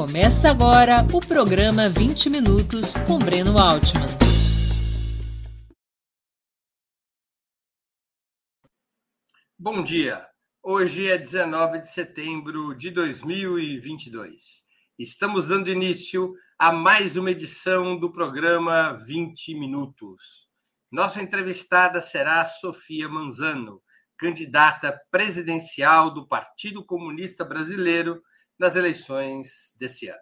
Começa agora o programa 20 Minutos com Breno Altman. Bom dia. Hoje é 19 de setembro de 2022. Estamos dando início a mais uma edição do programa 20 Minutos. Nossa entrevistada será Sofia Manzano, candidata presidencial do Partido Comunista Brasileiro nas eleições desse ano.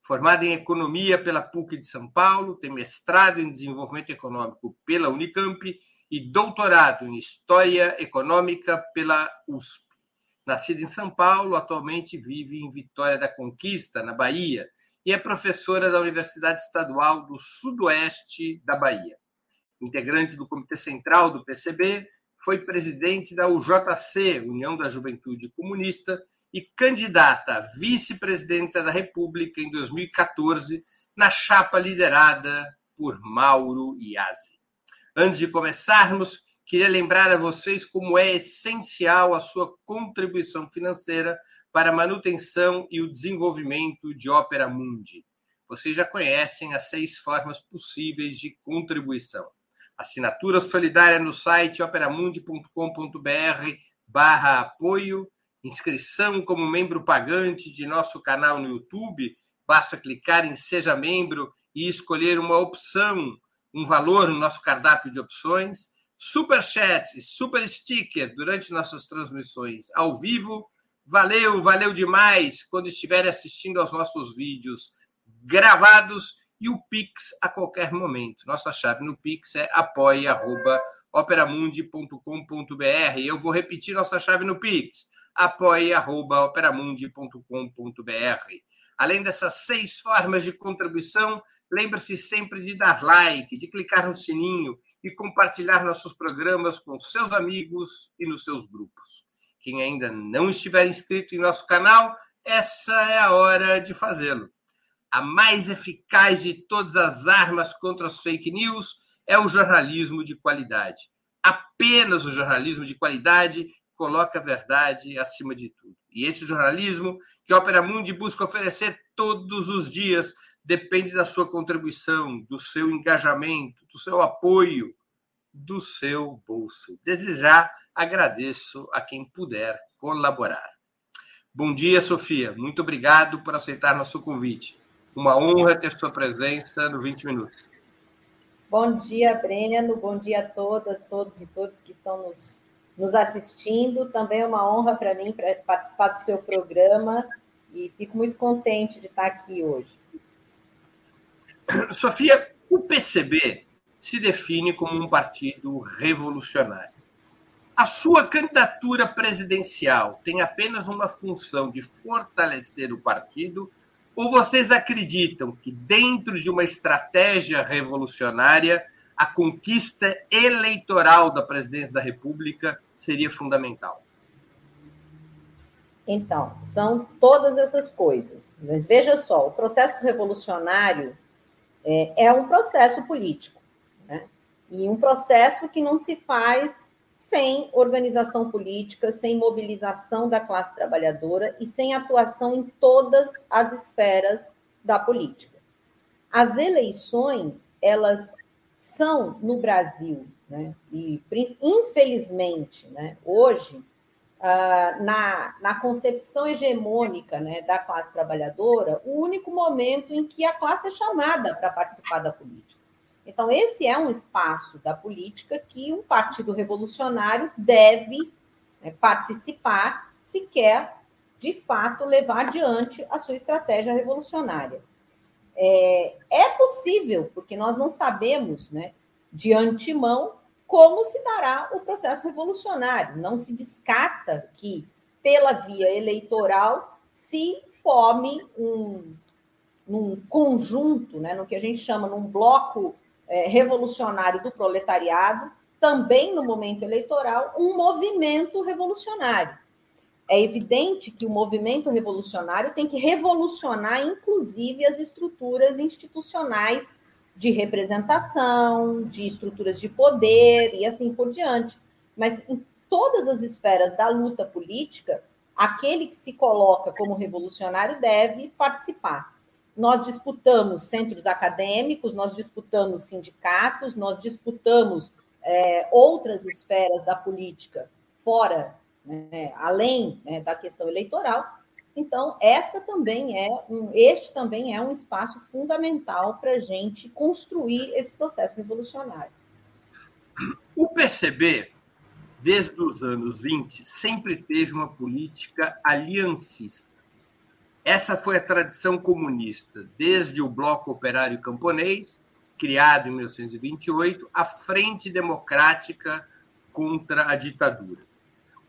Formada em Economia pela PUC de São Paulo, tem mestrado em Desenvolvimento Econômico pela Unicamp e doutorado em História Econômica pela USP. Nascida em São Paulo, atualmente vive em Vitória da Conquista, na Bahia, e é professora da Universidade Estadual do Sudoeste da Bahia. Integrante do Comitê Central do PCB, foi presidente da UJC, União da Juventude Comunista, e candidata vice-presidenta da República em 2014, na chapa liderada por Mauro Iazzi. Antes de começarmos, queria lembrar a vocês como é essencial a sua contribuição financeira para a manutenção e o desenvolvimento de Opera Mundi. Vocês já conhecem as seis formas possíveis de contribuição. Assinatura solidária no site operamundi.com.br barra apoio inscrição como membro pagante de nosso canal no YouTube, basta clicar em Seja Membro e escolher uma opção, um valor no nosso cardápio de opções. Super chat, super sticker durante nossas transmissões ao vivo. Valeu, valeu demais quando estiverem assistindo aos nossos vídeos gravados e o Pix a qualquer momento. Nossa chave no Pix é apoia.operamundi.com.br. Eu vou repetir nossa chave no Pix apoie.operamundi.com.br. Além dessas seis formas de contribuição, lembre-se sempre de dar like, de clicar no sininho e compartilhar nossos programas com seus amigos e nos seus grupos. Quem ainda não estiver inscrito em nosso canal, essa é a hora de fazê-lo. A mais eficaz de todas as armas contra as fake news é o jornalismo de qualidade. Apenas o jornalismo de qualidade coloca a verdade acima de tudo. E esse jornalismo que a Opera Mundi busca oferecer todos os dias depende da sua contribuição, do seu engajamento, do seu apoio, do seu bolso. Desde já agradeço a quem puder colaborar. Bom dia, Sofia. Muito obrigado por aceitar nosso convite. Uma honra ter sua presença no 20 Minutos. Bom dia, Breno. Bom dia a todas, todos e todos que estão nos nos assistindo. Também é uma honra para mim participar do seu programa e fico muito contente de estar aqui hoje. Sofia, o PCB se define como um partido revolucionário. A sua candidatura presidencial tem apenas uma função de fortalecer o partido ou vocês acreditam que, dentro de uma estratégia revolucionária, a conquista eleitoral da presidência da República seria fundamental? Então, são todas essas coisas. Mas veja só, o processo revolucionário é, é um processo político, né? e um processo que não se faz sem organização política, sem mobilização da classe trabalhadora e sem atuação em todas as esferas da política. As eleições, elas são no Brasil, né? e infelizmente, né, hoje, ah, na, na concepção hegemônica né, da classe trabalhadora, o único momento em que a classe é chamada para participar da política. Então, esse é um espaço da política que um partido revolucionário deve né, participar se quer, de fato, levar adiante a sua estratégia revolucionária. É, é possível, porque nós não sabemos né, de antemão como se dará o processo revolucionário. Não se descarta que, pela via eleitoral, se forme um, um conjunto, né, no que a gente chama num bloco é, revolucionário do proletariado, também no momento eleitoral, um movimento revolucionário. É evidente que o movimento revolucionário tem que revolucionar, inclusive, as estruturas institucionais de representação, de estruturas de poder e assim por diante. Mas em todas as esferas da luta política, aquele que se coloca como revolucionário deve participar. Nós disputamos centros acadêmicos, nós disputamos sindicatos, nós disputamos é, outras esferas da política fora, né, além né, da questão eleitoral. Então, esta também é um, este também é um espaço fundamental para a gente construir esse processo revolucionário. O PCB, desde os anos 20, sempre teve uma política aliancista. Essa foi a tradição comunista, desde o Bloco Operário Camponês, criado em 1928, a Frente Democrática contra a Ditadura.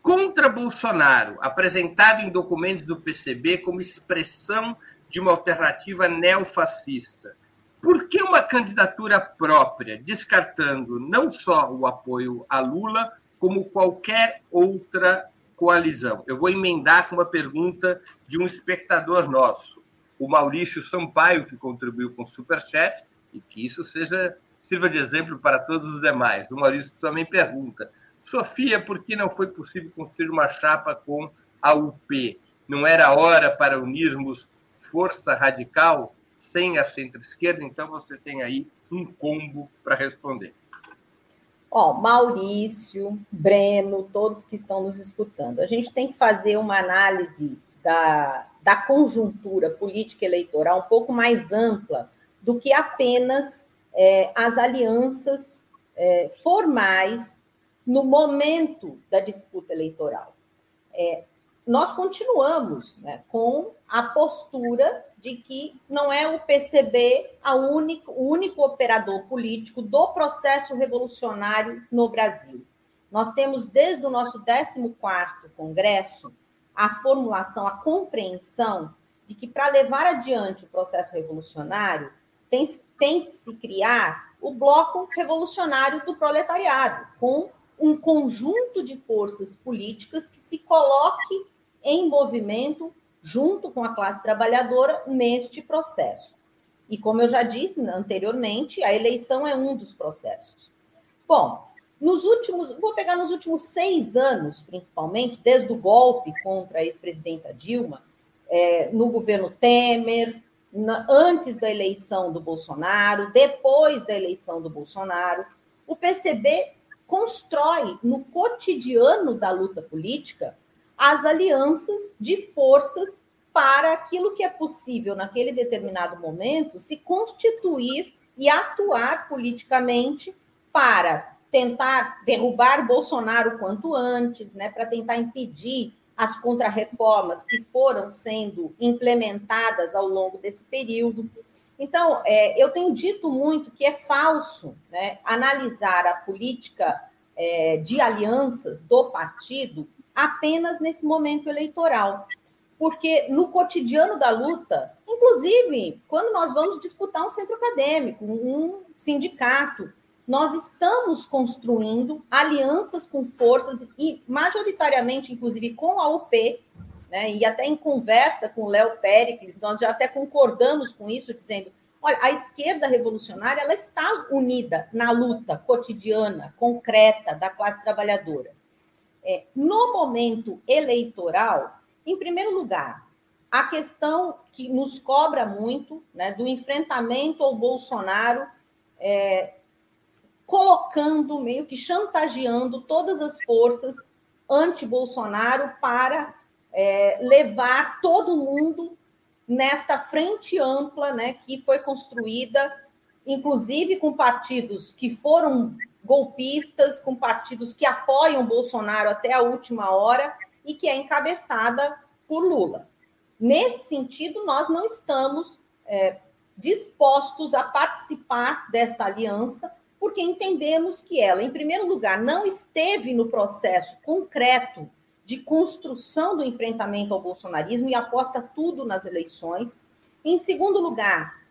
Contra Bolsonaro, apresentado em documentos do PCB como expressão de uma alternativa neofascista, por que uma candidatura própria, descartando não só o apoio a Lula, como qualquer outra coalizão? Eu vou emendar com uma pergunta de um espectador nosso, o Maurício Sampaio, que contribuiu com o Superchat, e que isso seja sirva de exemplo para todos os demais. O Maurício também pergunta: Sofia, por que não foi possível construir uma chapa com a UP? Não era hora para unirmos força radical? sem a centro-esquerda, então você tem aí um combo para responder. Ó, Maurício, Breno, todos que estão nos escutando, a gente tem que fazer uma análise da, da conjuntura política eleitoral um pouco mais ampla do que apenas é, as alianças é, formais no momento da disputa eleitoral. É, nós continuamos né, com a postura de que não é o PCB único, o único operador político do processo revolucionário no Brasil. Nós temos, desde o nosso 14º Congresso, a formulação, a compreensão de que, para levar adiante o processo revolucionário, tem, tem que se criar o bloco revolucionário do proletariado, com um conjunto de forças políticas que se coloque em movimento junto com a classe trabalhadora neste processo. E como eu já disse anteriormente, a eleição é um dos processos. Bom, nos últimos, vou pegar nos últimos seis anos, principalmente, desde o golpe contra a ex-presidenta Dilma, é, no governo Temer, na, antes da eleição do Bolsonaro, depois da eleição do Bolsonaro, o PCB constrói no cotidiano da luta política as alianças de forças para aquilo que é possível naquele determinado momento se constituir e atuar politicamente para tentar derrubar Bolsonaro quanto antes, né, para tentar impedir as contrarreformas que foram sendo implementadas ao longo desse período. Então, é, eu tenho dito muito que é falso né, analisar a política é, de alianças do partido apenas nesse momento eleitoral. Porque no cotidiano da luta, inclusive quando nós vamos disputar um centro acadêmico, um sindicato, nós estamos construindo alianças com forças e majoritariamente, inclusive com a UP, né, e até em conversa com o Léo Pericles, nós já até concordamos com isso, dizendo, olha, a esquerda revolucionária ela está unida na luta cotidiana, concreta da classe trabalhadora. É, no momento eleitoral, em primeiro lugar, a questão que nos cobra muito, né, do enfrentamento ao Bolsonaro, é, colocando, meio que chantageando todas as forças anti-Bolsonaro para é, levar todo mundo nesta frente ampla né, que foi construída, inclusive com partidos que foram golpistas, com partidos que apoiam Bolsonaro até a última hora e que é encabeçada por Lula. Neste sentido, nós não estamos é, dispostos a participar desta aliança, porque entendemos que ela, em primeiro lugar, não esteve no processo concreto de construção do enfrentamento ao bolsonarismo e aposta tudo nas eleições. Em segundo lugar,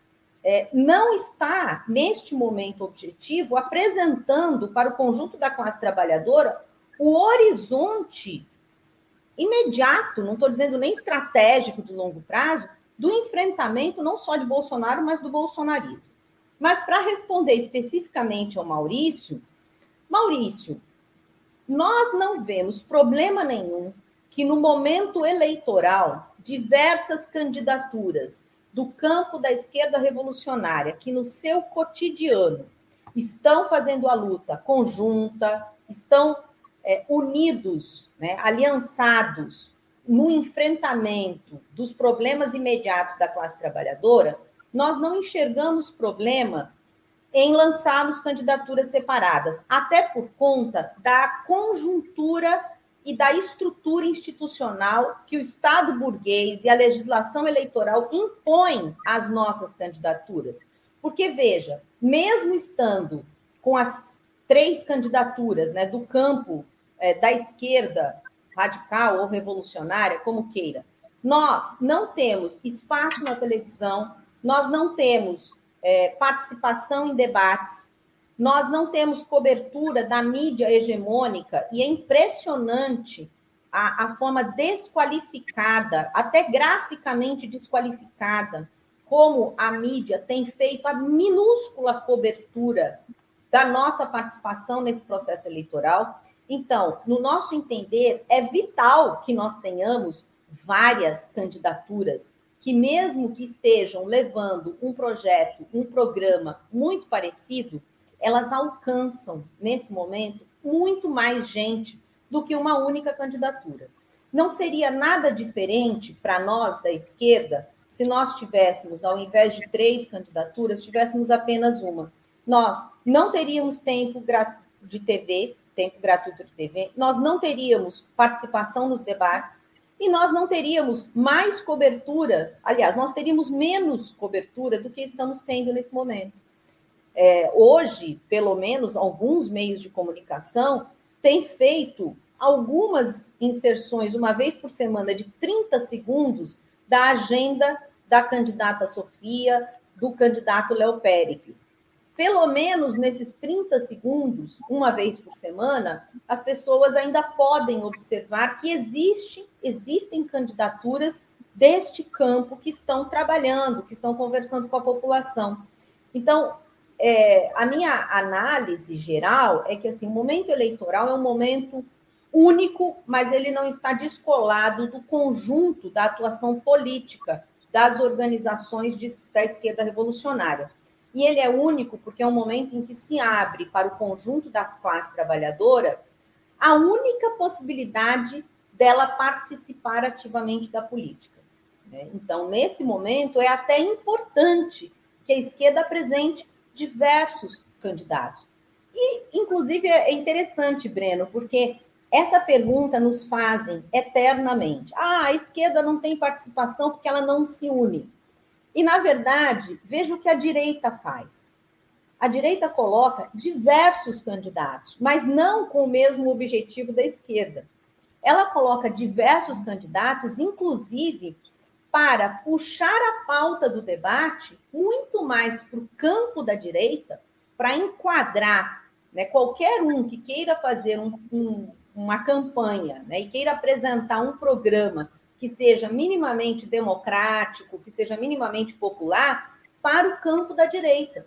é, não está, neste momento objetivo, apresentando para o conjunto da classe trabalhadora o horizonte imediato, não estou dizendo nem estratégico de longo prazo, do enfrentamento não só de Bolsonaro, mas do bolsonarismo. Mas para responder especificamente ao Maurício, Maurício, nós não vemos problema nenhum que no momento eleitoral, diversas candidaturas do campo da esquerda revolucionária, que no seu cotidiano estão fazendo a luta conjunta, estão é, unidos, né, aliançados no enfrentamento dos problemas imediatos da classe trabalhadora, nós não enxergamos problema em lançarmos candidaturas separadas, até por conta da conjuntura e da estrutura institucional que o Estado burguês e a legislação eleitoral impõem às nossas candidaturas. Porque, veja, mesmo estando com as três candidaturas né, do campo é, da esquerda radical ou revolucionária, como queira, nós não temos espaço na televisão, nós não temos é, participação em debates, nós não temos cobertura da mídia hegemônica e é impressionante a, a forma desqualificada, até graficamente desqualificada, como a mídia tem feito a minúscula cobertura da nossa participação nesse processo eleitoral. Então, no nosso entender, é vital que nós tenhamos várias candidaturas que, mesmo que estejam levando um projeto, um programa muito parecido, elas alcançam, nesse momento, muito mais gente do que uma única candidatura. Não seria nada diferente para nós da esquerda se nós tivéssemos, ao invés de três candidaturas, tivéssemos apenas uma. Nós não teríamos tempo de TV, tempo gratuito de TV, nós não teríamos participação nos debates e nós não teríamos mais cobertura, aliás, nós teríamos menos cobertura do que estamos tendo nesse momento. É, hoje, pelo menos, alguns meios de comunicação têm feito algumas inserções, uma vez por semana, de 30 segundos, da agenda da candidata Sofia, do candidato Léo Péricles. Pelo menos nesses 30 segundos, uma vez por semana, as pessoas ainda podem observar que existe, existem candidaturas deste campo que estão trabalhando, que estão conversando com a população. Então, é, a minha análise geral é que assim, o momento eleitoral é um momento único, mas ele não está descolado do conjunto da atuação política das organizações de, da esquerda revolucionária. E ele é único porque é um momento em que se abre para o conjunto da classe trabalhadora a única possibilidade dela participar ativamente da política. Né? Então, nesse momento, é até importante que a esquerda apresente diversos candidatos. E, inclusive, é interessante, Breno, porque essa pergunta nos fazem eternamente. Ah, a esquerda não tem participação porque ela não se une. E, na verdade, veja o que a direita faz. A direita coloca diversos candidatos, mas não com o mesmo objetivo da esquerda. Ela coloca diversos candidatos, inclusive para puxar a pauta do debate muito mais para o campo da direita, para enquadrar né, qualquer um que queira fazer um, um, uma campanha né, e queira apresentar um programa que seja minimamente democrático, que seja minimamente popular, para o campo da direita.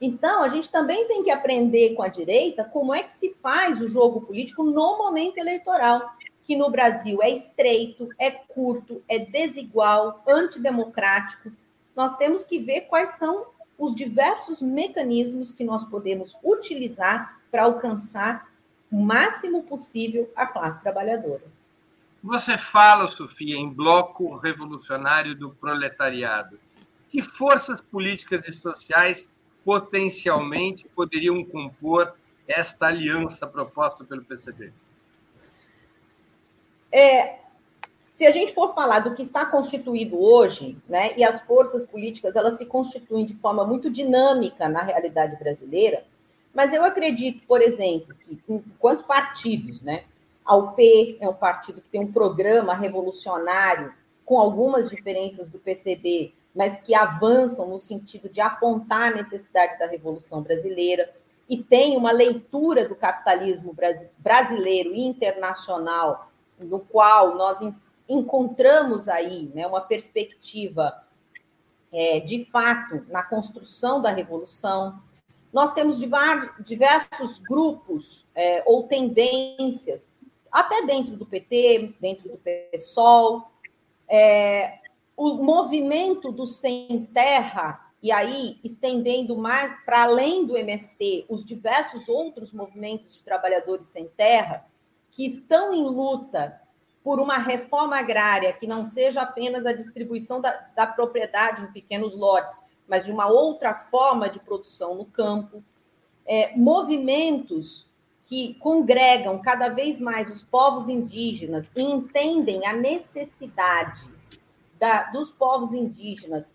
Então, a gente também tem que aprender com a direita como é que se faz o jogo político no momento eleitoral que no Brasil é estreito, é curto, é desigual, antidemocrático. Nós temos que ver quais são os diversos mecanismos que nós podemos utilizar para alcançar o máximo possível a classe trabalhadora. Você fala, Sofia, em bloco revolucionário do proletariado. Que forças políticas e sociais potencialmente poderiam compor esta aliança proposta pelo PCB? É, se a gente for falar do que está constituído hoje, né, e as forças políticas elas se constituem de forma muito dinâmica na realidade brasileira, mas eu acredito, por exemplo, que enquanto partidos, né, a UP é um partido que tem um programa revolucionário com algumas diferenças do PCB, mas que avançam no sentido de apontar a necessidade da revolução brasileira e tem uma leitura do capitalismo brasileiro e internacional no qual nós encontramos aí né, uma perspectiva é, de fato na construção da revolução. Nós temos diversos grupos é, ou tendências, até dentro do PT, dentro do PSOL, é, o movimento do sem terra, e aí estendendo mais para além do MST, os diversos outros movimentos de trabalhadores sem terra, que estão em luta por uma reforma agrária que não seja apenas a distribuição da, da propriedade em pequenos lotes, mas de uma outra forma de produção no campo. É, movimentos que congregam cada vez mais os povos indígenas e entendem a necessidade da, dos povos indígenas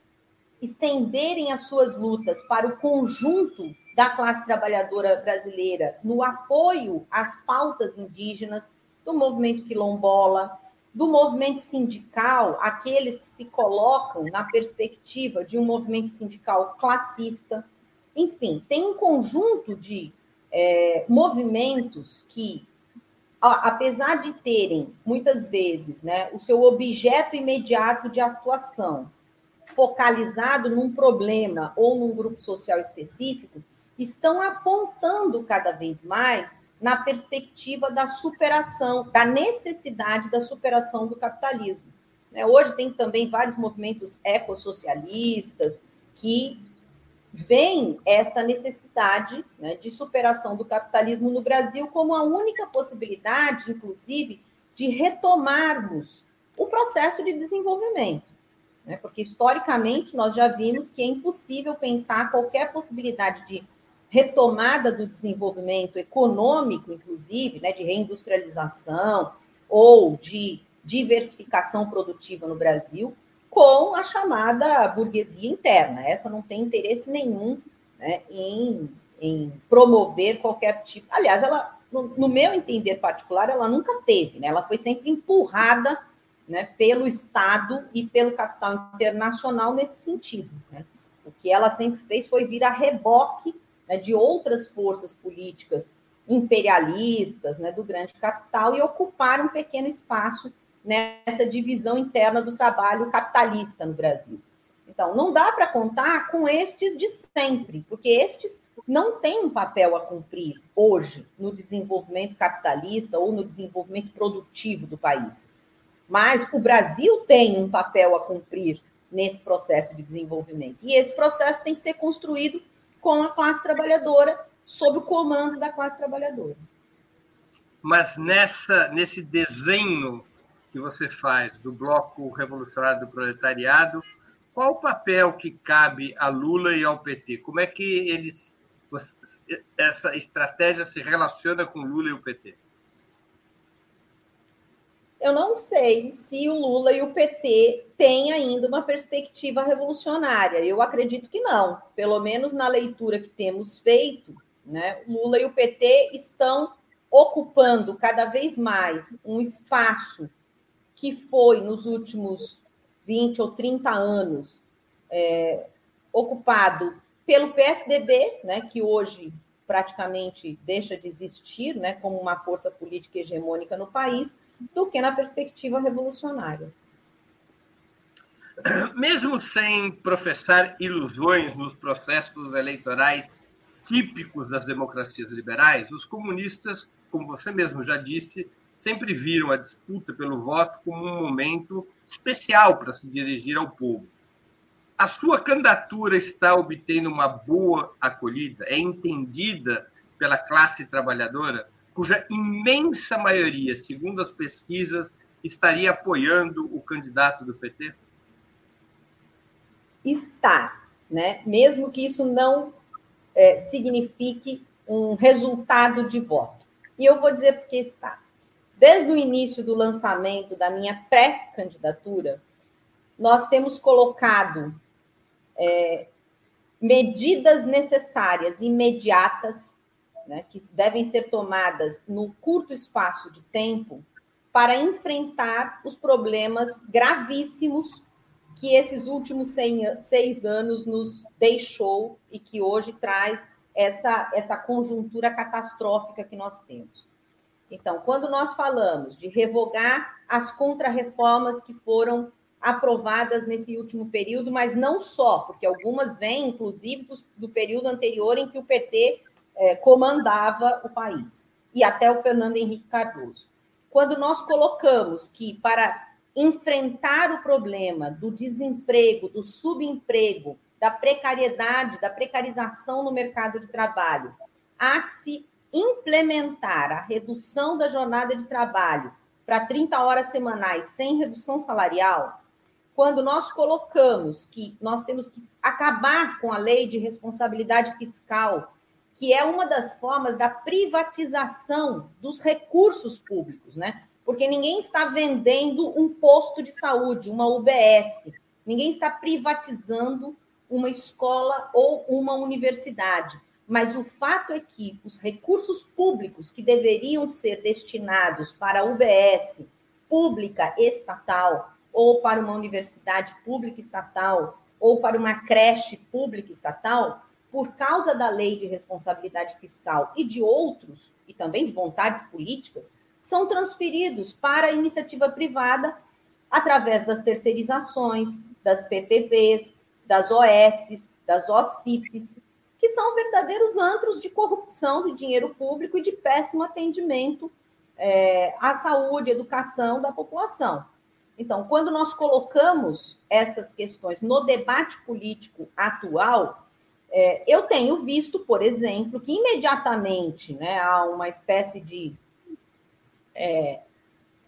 estenderem as suas lutas para o conjunto da classe trabalhadora brasileira no apoio às pautas indígenas, do movimento quilombola, do movimento sindical, aqueles que se colocam na perspectiva de um movimento sindical classista. Enfim, tem um conjunto de é, movimentos que, apesar de terem, muitas vezes, né, o seu objeto imediato de atuação focalizado num problema ou num grupo social específico, estão apontando cada vez mais na perspectiva da superação, da necessidade da superação do capitalismo. Né? Hoje tem também vários movimentos ecossocialistas que veem esta necessidade né, de superação do capitalismo no Brasil como a única possibilidade, inclusive, de retomarmos o processo de desenvolvimento. Né? Porque, historicamente, nós já vimos que é impossível pensar qualquer possibilidade de retomada do desenvolvimento econômico, inclusive, né, de reindustrialização ou de diversificação produtiva no Brasil, com a chamada burguesia interna. Essa não tem interesse nenhum né, em, em, promover qualquer tipo. Aliás, ela, no, no, meu entender particular, ela nunca teve, né? ela foi sempre empurrada né, pelo Estado e pelo capital internacional nesse sentido. Né? O que ela sempre fez foi vir a reboque né, de outras forças políticas imperialistas né, do grande capital e ocupar um pequeno espaço nessa divisão interna do trabalho capitalista no Brasil. Então, não dá para contar com estes de sempre, porque estes não têm um papel a cumprir hoje no desenvolvimento capitalista ou no desenvolvimento produtivo do país. Mas o Brasil tem um papel a cumprir nesse processo de desenvolvimento. E esse processo tem que ser construído com a classe trabalhadora, sob o comando da classe trabalhadora. Mas nessa, nesse desenho que você faz do Bloco Revolucionário do Proletariado, qual o papel que cabe a Lula e ao PT? Como é que eles essa estratégia se relaciona com Lula e o PT? eu não sei se o Lula e o PT têm ainda uma perspectiva revolucionária. Eu acredito que não. Pelo menos na leitura que temos feito, né, Lula e o PT estão ocupando cada vez mais um espaço que foi nos últimos 20 ou 30 anos é, ocupado pelo PSDB, né, que hoje praticamente deixa de existir né, como uma força política hegemônica no país, do que na perspectiva revolucionária. Mesmo sem professar ilusões nos processos eleitorais típicos das democracias liberais, os comunistas, como você mesmo já disse, sempre viram a disputa pelo voto como um momento especial para se dirigir ao povo. A sua candidatura está obtendo uma boa acolhida? É entendida pela classe trabalhadora? cuja imensa maioria, segundo as pesquisas, estaria apoiando o candidato do PT? Está, né? Mesmo que isso não é, signifique um resultado de voto. E eu vou dizer porque está. Desde o início do lançamento da minha pré-candidatura, nós temos colocado é, medidas necessárias, imediatas, né, que devem ser tomadas no curto espaço de tempo para enfrentar os problemas gravíssimos que esses últimos seis anos nos deixou e que hoje traz essa, essa conjuntura catastrófica que nós temos. Então, quando nós falamos de revogar as contrarreformas que foram aprovadas nesse último período, mas não só, porque algumas vêm, inclusive, do, do período anterior em que o PT é, comandava o país, e até o Fernando Henrique Cardoso. quando nós colocamos que para enfrentar o problema do desemprego, do subemprego, da precariedade, da precarização no mercado de trabalho, há que se implementar a redução da jornada de trabalho para 30 horas semanais sem redução salarial, quando nós colocamos que nós temos que acabar com a lei de responsabilidade fiscal, que é uma das formas da privatização dos recursos públicos, né? Porque ninguém está vendendo um posto de saúde, uma UBS, ninguém está privatizando uma escola ou uma universidade. Mas o fato é que os recursos públicos que deveriam ser destinados para a UBS pública estatal, ou para uma universidade pública estatal, ou para uma creche pública estatal, por causa da lei de responsabilidade fiscal e de outros, e também de vontades políticas, são transferidos para a iniciativa privada através das terceirizações, das PPPs, das OS, das OCIPs, que são verdadeiros antros de corrupção de dinheiro público e de péssimo atendimento é, à saúde, educação da população. Então, quando nós colocamos estas questões no debate político atual, é, eu tenho visto, por exemplo, que imediatamente né, há uma espécie de é,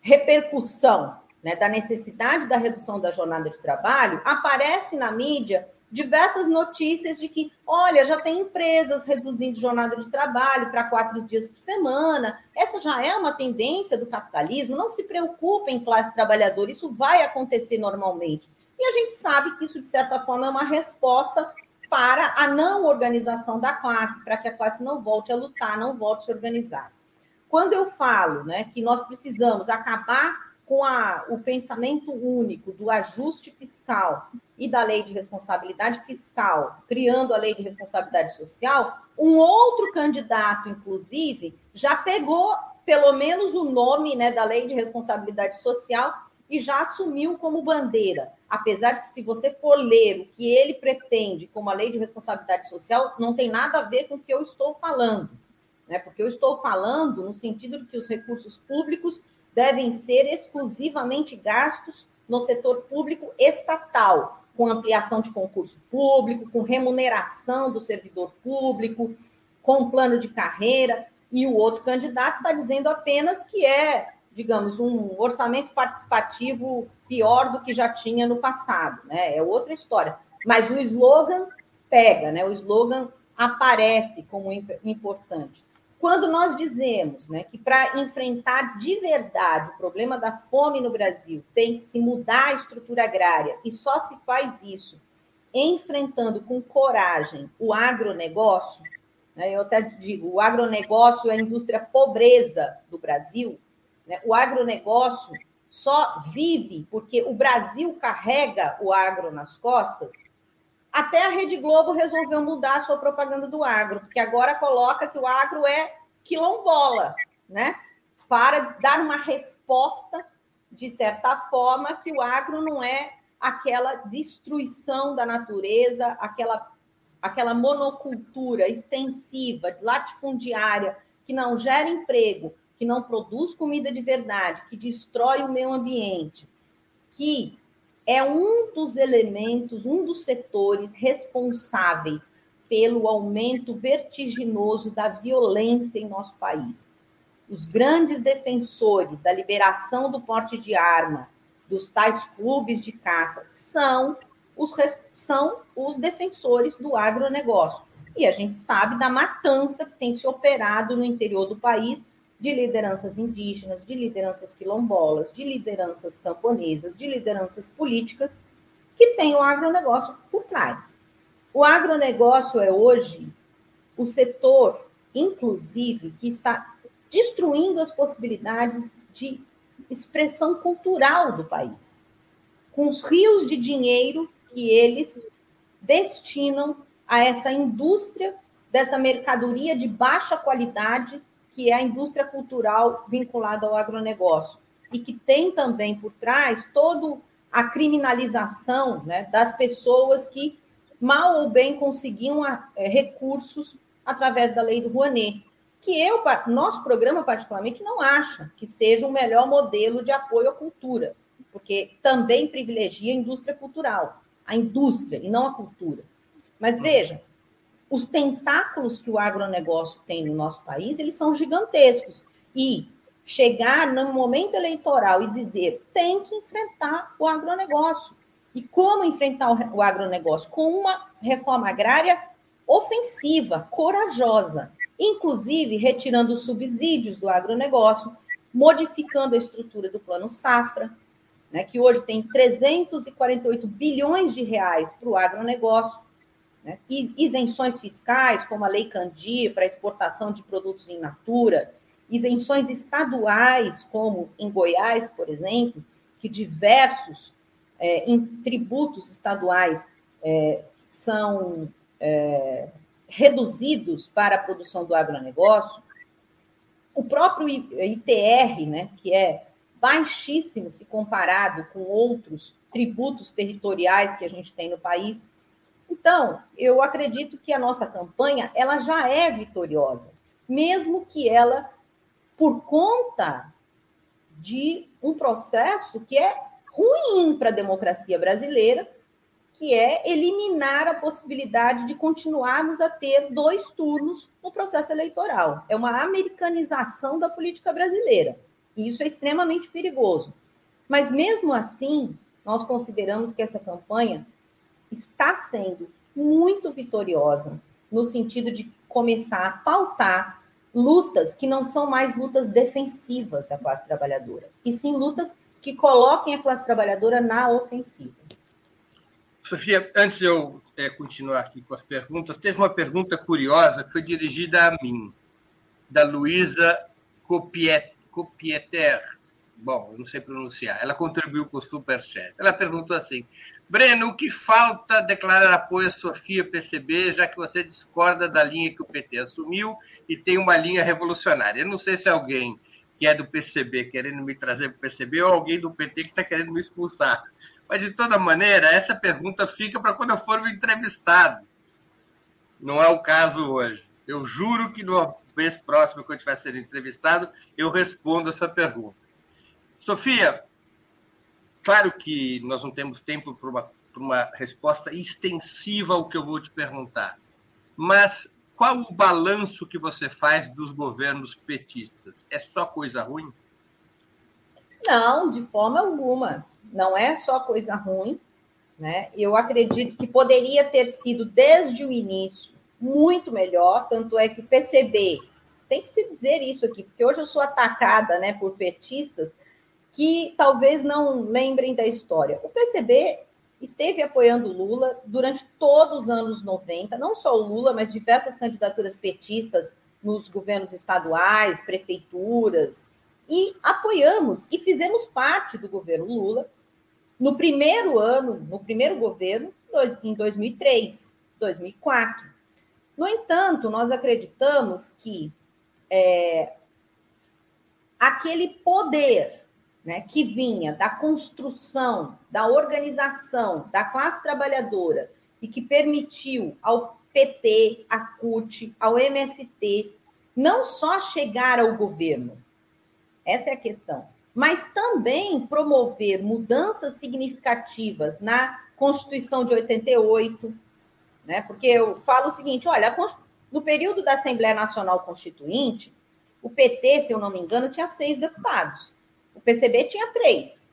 repercussão né, da necessidade da redução da jornada de trabalho, aparece na mídia diversas notícias de que, olha, já tem empresas reduzindo jornada de trabalho para quatro dias por semana. Essa já é uma tendência do capitalismo. Não se preocupem, classe trabalhadora, isso vai acontecer normalmente. E a gente sabe que isso, de certa forma, é uma resposta para a não organização da classe, para que a classe não volte a lutar, não volte a se organizar. Quando eu falo né, que nós precisamos acabar com a, o pensamento único do ajuste fiscal e da lei de responsabilidade fiscal, criando a lei de responsabilidade social, um outro candidato, inclusive, já pegou pelo menos o nome né, da lei de responsabilidade social e já assumiu como bandeira. Apesar de que, se você for ler o que ele pretende como a lei de responsabilidade social, não tem nada a ver com o que eu estou falando. Né? Porque eu estou falando no sentido de que os recursos públicos devem ser exclusivamente gastos no setor público estatal, com ampliação de concurso público, com remuneração do servidor público, com plano de carreira, e o outro candidato está dizendo apenas que é, digamos, um orçamento participativo pior do que já tinha no passado, né? É outra história. Mas o slogan pega, né? O slogan aparece como importante. Quando nós dizemos né, que para enfrentar de verdade o problema da fome no Brasil tem que se mudar a estrutura agrária e só se faz isso enfrentando com coragem o agronegócio, né, eu até digo, o agronegócio é a indústria pobreza do Brasil, né, o agronegócio só vive porque o Brasil carrega o agro nas costas até a Rede Globo resolveu mudar a sua propaganda do agro, porque agora coloca que o agro é quilombola, né? Para dar uma resposta, de certa forma, que o agro não é aquela destruição da natureza, aquela, aquela monocultura extensiva, latifundiária, que não gera emprego, que não produz comida de verdade, que destrói o meio ambiente, que é um dos elementos, um dos setores responsáveis pelo aumento vertiginoso da violência em nosso país. Os grandes defensores da liberação do porte de arma, dos tais clubes de caça, são os, são os defensores do agronegócio. E a gente sabe da matança que tem se operado no interior do país de lideranças indígenas, de lideranças quilombolas, de lideranças camponesas, de lideranças políticas, que tem o agronegócio por trás. O agronegócio é hoje o setor, inclusive, que está destruindo as possibilidades de expressão cultural do país, com os rios de dinheiro que eles destinam a essa indústria dessa mercadoria de baixa qualidade que é a indústria cultural vinculada ao agronegócio, e que tem também por trás toda a criminalização né, das pessoas que, mal ou bem, conseguiam é, recursos através da lei do Rouanet, que eu, nosso programa particularmente, não acha que seja o melhor modelo de apoio à cultura, porque também privilegia a indústria cultural, a indústria e não a cultura. Mas veja, os tentáculos que o agronegócio tem no nosso país, eles são gigantescos. E chegar no momento eleitoral e dizer tem que enfrentar o agronegócio. E como enfrentar o agronegócio? Com uma reforma agrária ofensiva, corajosa, inclusive retirando os subsídios do agronegócio, modificando a estrutura do plano safra, né, que hoje tem 348 bilhões de reais para o agronegócio, né, isenções fiscais, como a Lei Candir para exportação de produtos em natura, isenções estaduais, como em Goiás, por exemplo, que diversos é, tributos estaduais é, são é, reduzidos para a produção do agronegócio, o próprio ITR, né, que é baixíssimo se comparado com outros tributos territoriais que a gente tem no país. Então, eu acredito que a nossa campanha ela já é vitoriosa, mesmo que ela, por conta de um processo que é ruim para a democracia brasileira, que é eliminar a possibilidade de continuarmos a ter dois turnos no processo eleitoral. É uma americanização da política brasileira. E isso é extremamente perigoso. Mas, mesmo assim, nós consideramos que essa campanha está sendo muito vitoriosa, no sentido de começar a pautar lutas que não são mais lutas defensivas da classe trabalhadora, e sim lutas que coloquem a classe trabalhadora na ofensiva. Sofia, antes de eu é, continuar aqui com as perguntas, teve uma pergunta curiosa que foi dirigida a mim, da Luísa Copieter. Bom, eu não sei pronunciar. Ela contribuiu com o Superchat. Ela perguntou assim: Breno, o que falta declarar apoio a Sofia PCB, já que você discorda da linha que o PT assumiu e tem uma linha revolucionária? Eu não sei se alguém que é do PCB querendo me trazer para o PCB ou alguém do PT que está querendo me expulsar. Mas, de toda maneira, essa pergunta fica para quando eu for o entrevistado. Não é o caso hoje. Eu juro que no mês próximo, quando eu estiver sendo entrevistado, eu respondo essa pergunta. Sofia, claro que nós não temos tempo para uma, uma resposta extensiva ao que eu vou te perguntar, mas qual o balanço que você faz dos governos petistas? É só coisa ruim? Não, de forma alguma não é só coisa ruim, né? Eu acredito que poderia ter sido desde o início muito melhor, tanto é que o PCB tem que se dizer isso aqui, porque hoje eu sou atacada, né, por petistas que talvez não lembrem da história. O PCB esteve apoiando Lula durante todos os anos 90, não só o Lula, mas diversas candidaturas petistas nos governos estaduais, prefeituras, e apoiamos e fizemos parte do governo Lula no primeiro ano, no primeiro governo, em 2003, 2004. No entanto, nós acreditamos que é, aquele poder né, que vinha da construção, da organização da classe trabalhadora e que permitiu ao PT, à CUT, ao MST, não só chegar ao governo, essa é a questão, mas também promover mudanças significativas na Constituição de 88, né? Porque eu falo o seguinte, olha, no período da Assembleia Nacional Constituinte, o PT, se eu não me engano, tinha seis deputados. O PCB tinha três.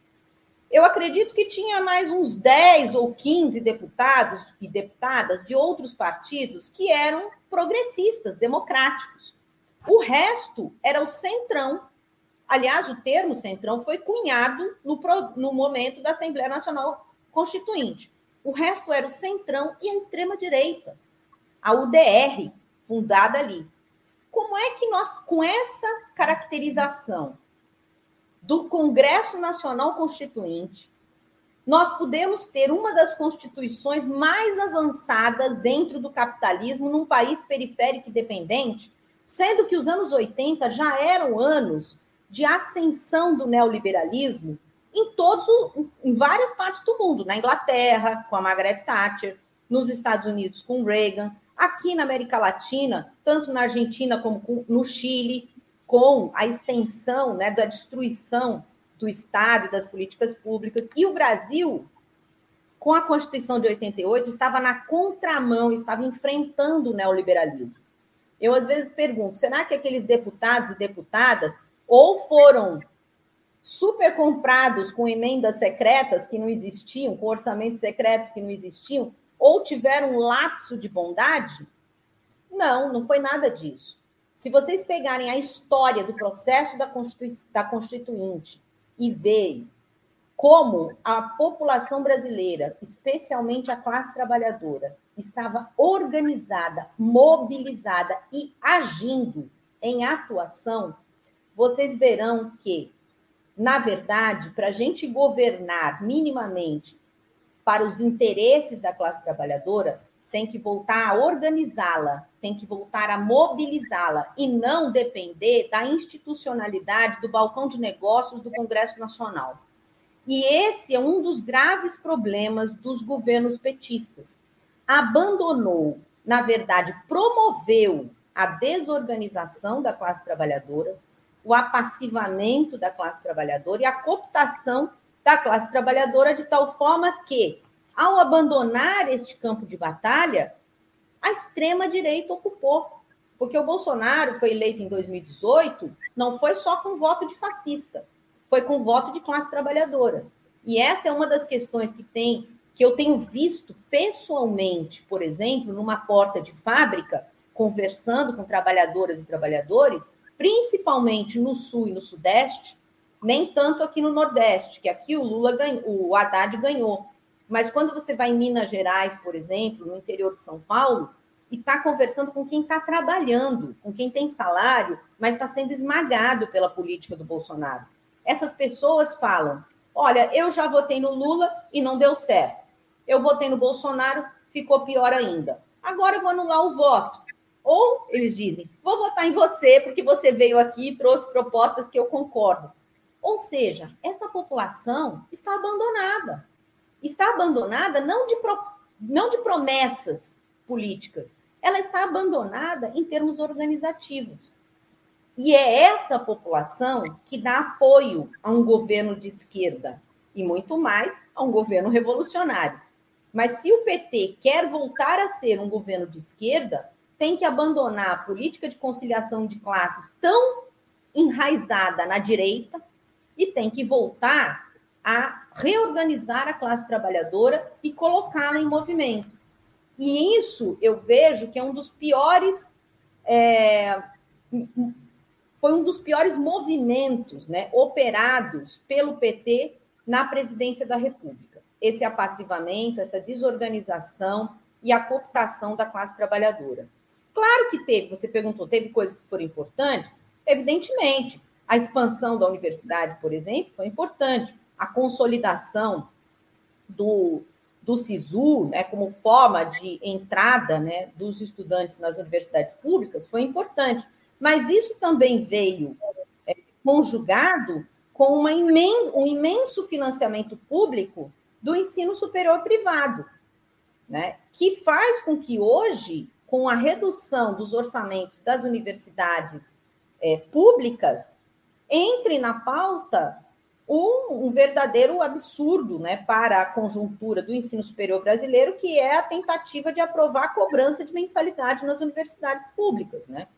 Eu acredito que tinha mais uns 10 ou 15 deputados e deputadas de outros partidos que eram progressistas, democráticos. O resto era o centrão Aliás, o termo centrão foi cunhado no, no momento da Assembleia Nacional Constituinte. O resto era o centrão e a extrema-direita, a UDR, fundada ali. Como é que nós, com essa caracterização do Congresso Nacional Constituinte, nós podemos ter uma das constituições mais avançadas dentro do capitalismo num país periférico e dependente, sendo que os anos 80 já eram anos de ascensão do neoliberalismo em todos, em várias partes do mundo, na Inglaterra, com a Margaret Thatcher, nos Estados Unidos com Reagan, aqui na América Latina, tanto na Argentina como no Chile, com a extensão né, da destruição do Estado das políticas públicas. E o Brasil, com a Constituição de 88, estava na contramão, estava enfrentando o neoliberalismo. Eu, às vezes, pergunto: será que aqueles deputados e deputadas ou foram super comprados com emendas secretas que não existiam, com orçamentos secretos que não existiam, ou tiveram um lapso de bondade? Não, não foi nada disso. Se vocês pegarem a história do processo da, Constitu da Constituinte e verem como a população brasileira, especialmente a classe trabalhadora, estava organizada, mobilizada e agindo em atuação, vocês verão que, na verdade, para a gente governar minimamente para os interesses da classe trabalhadora, tem que voltar a organizá-la, tem que voltar a mobilizá-la e não depender da institucionalidade do balcão de negócios do Congresso Nacional. E esse é um dos graves problemas dos governos petistas. Abandonou, na verdade, promoveu a desorganização da classe trabalhadora, o apassivamento da classe trabalhadora e a cooptação da classe trabalhadora de tal forma que ao abandonar este campo de batalha, a extrema-direita ocupou. Porque o Bolsonaro foi eleito em 2018, não foi só com voto de fascista, foi com voto de classe trabalhadora. E essa é uma das questões que tem que eu tenho visto pessoalmente, por exemplo, numa porta de fábrica, conversando com trabalhadoras e trabalhadores, principalmente no sul e no sudeste, nem tanto aqui no nordeste, que aqui o Lula ganhou, o Haddad ganhou, mas quando você vai em Minas Gerais, por exemplo, no interior de São Paulo, e está conversando com quem está trabalhando, com quem tem salário, mas está sendo esmagado pela política do Bolsonaro. Essas pessoas falam: olha, eu já votei no Lula e não deu certo. Eu votei no Bolsonaro, ficou pior ainda. Agora eu vou anular o voto. Ou eles dizem: vou votar em você porque você veio aqui e trouxe propostas que eu concordo. Ou seja, essa população está abandonada está abandonada não de, pro, não de promessas políticas, ela está abandonada em termos organizativos. E é essa população que dá apoio a um governo de esquerda e muito mais a um governo revolucionário. Mas se o PT quer voltar a ser um governo de esquerda, tem que abandonar a política de conciliação de classes tão enraizada na direita e tem que voltar a reorganizar a classe trabalhadora e colocá-la em movimento. E isso eu vejo que é um dos piores. É, foi um dos piores movimentos né, operados pelo PT na presidência da República. Esse apassivamento, essa desorganização e a cooptação da classe trabalhadora. Claro que teve, você perguntou, teve coisas que foram importantes? Evidentemente. A expansão da universidade, por exemplo, foi importante a consolidação do, do SISU, né, como forma de entrada né, dos estudantes nas universidades públicas, foi importante. Mas isso também veio é, conjugado com uma imen um imenso financiamento público do ensino superior privado, né, que faz com que hoje, com a redução dos orçamentos das universidades é, públicas, entre na pauta um, um, verdadeiro absurdo né, para a conjuntura do ensino superior brasileiro, que é a tentativa de aprovar a cobrança de mensalidade nas universidades públicas, né?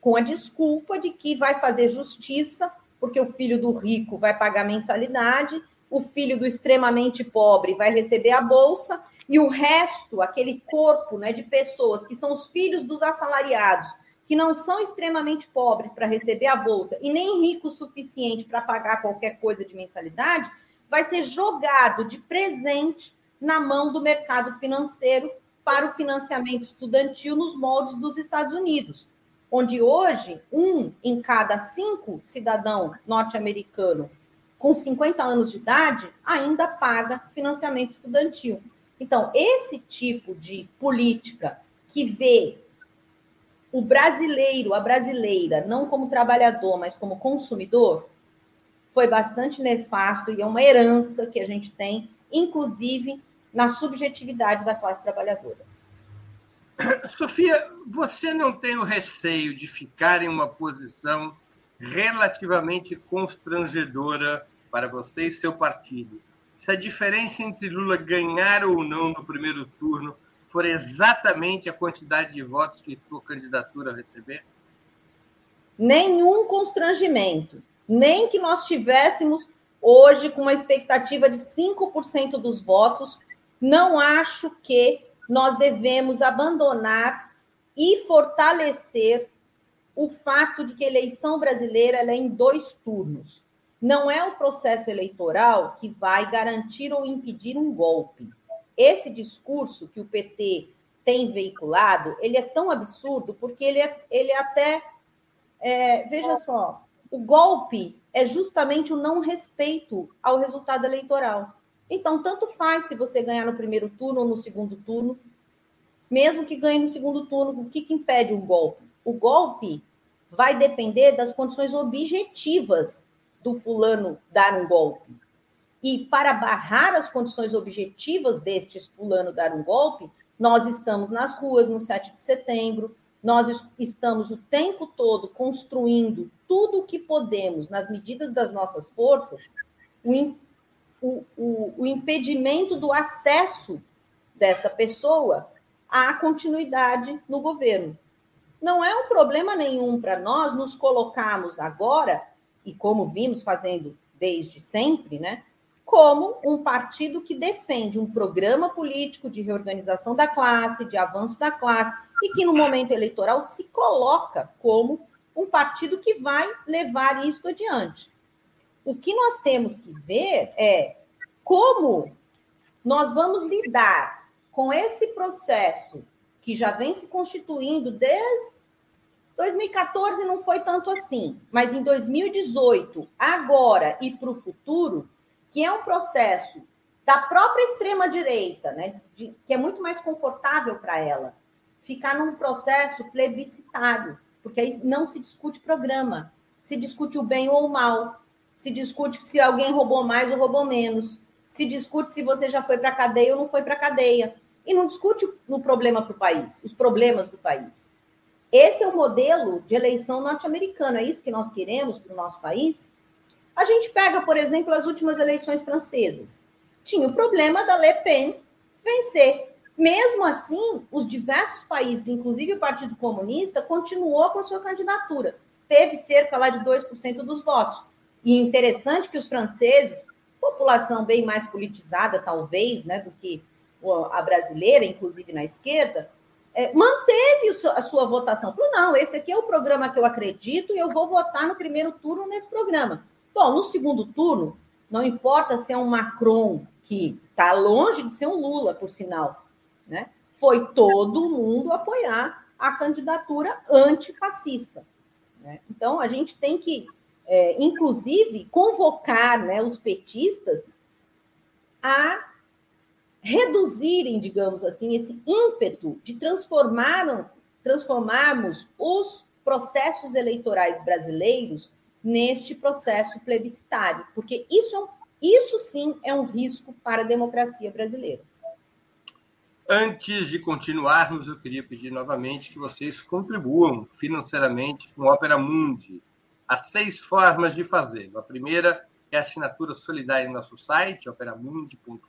com a desculpa de que vai fazer justiça, porque o filho do rico vai pagar mensalidade, o filho do extremamente pobre vai receber a bolsa, e o resto, aquele corpo né, de pessoas que são os filhos dos assalariados, que não são extremamente pobres para receber a bolsa e nem ricos o suficiente para pagar qualquer coisa de mensalidade, vai ser jogado de presente na mão do mercado financeiro para o financiamento estudantil nos moldes dos Estados Unidos, onde hoje um em cada cinco cidadão norte-americano com 50 anos de idade ainda paga financiamento estudantil. Então, esse tipo de política que vê o brasileiro, a brasileira, não como trabalhador, mas como consumidor, foi bastante nefasto e é uma herança que a gente tem, inclusive na subjetividade da classe trabalhadora. Sofia, você não tem o receio de ficar em uma posição relativamente constrangedora para você e seu partido, se a diferença entre Lula ganhar ou não no primeiro turno for exatamente a quantidade de votos que sua candidatura receber? Nenhum constrangimento, nem que nós tivéssemos hoje com uma expectativa de 5% dos votos, não acho que nós devemos abandonar e fortalecer o fato de que a eleição brasileira é em dois turnos. Não é o processo eleitoral que vai garantir ou impedir um golpe. Esse discurso que o PT tem veiculado, ele é tão absurdo porque ele é, ele é até é, veja só, o golpe é justamente o não respeito ao resultado eleitoral. Então, tanto faz se você ganhar no primeiro turno ou no segundo turno, mesmo que ganhe no segundo turno, o que, que impede um golpe? O golpe vai depender das condições objetivas do fulano dar um golpe. E para barrar as condições objetivas destes fulano dar um golpe, nós estamos nas ruas no 7 de setembro, nós estamos o tempo todo construindo tudo o que podemos, nas medidas das nossas forças, o, o, o, o impedimento do acesso desta pessoa à continuidade no governo. Não é um problema nenhum para nós nos colocarmos agora, e como vimos fazendo desde sempre, né? Como um partido que defende um programa político de reorganização da classe, de avanço da classe, e que no momento eleitoral se coloca como um partido que vai levar isso adiante. O que nós temos que ver é como nós vamos lidar com esse processo que já vem se constituindo desde 2014 não foi tanto assim, mas em 2018, agora e para o futuro, que é um processo da própria extrema direita, né, que é muito mais confortável para ela, ficar num processo plebiscitário, porque aí não se discute programa, se discute o bem ou o mal, se discute se alguém roubou mais ou roubou menos, se discute se você já foi para a cadeia ou não foi para a cadeia, e não discute no problema para o país, os problemas do país. Esse é o modelo de eleição norte-americano, é isso que nós queremos para o nosso país? A gente pega, por exemplo, as últimas eleições francesas. Tinha o problema da Le Pen vencer. Mesmo assim, os diversos países, inclusive o Partido Comunista, continuou com a sua candidatura. Teve cerca lá de 2% dos votos. E interessante que os franceses, população bem mais politizada, talvez, né, do que a brasileira, inclusive na esquerda, é, manteve a sua votação. Falou, não, esse aqui é o programa que eu acredito e eu vou votar no primeiro turno nesse programa. Bom, no segundo turno, não importa se é um Macron, que está longe de ser um Lula, por sinal, né? Foi todo mundo apoiar a candidatura antifascista. Né? Então, a gente tem que, é, inclusive, convocar né, os petistas a reduzirem, digamos assim, esse ímpeto de transformar, transformarmos os processos eleitorais brasileiros neste processo plebiscitário, porque isso, é isso sim é um risco para a democracia brasileira. Antes de continuarmos, eu queria pedir novamente que vocês contribuam financeiramente com Opera Mundi. Há seis formas de fazer. A primeira é a assinatura solidária em nosso site, operamundi.com.br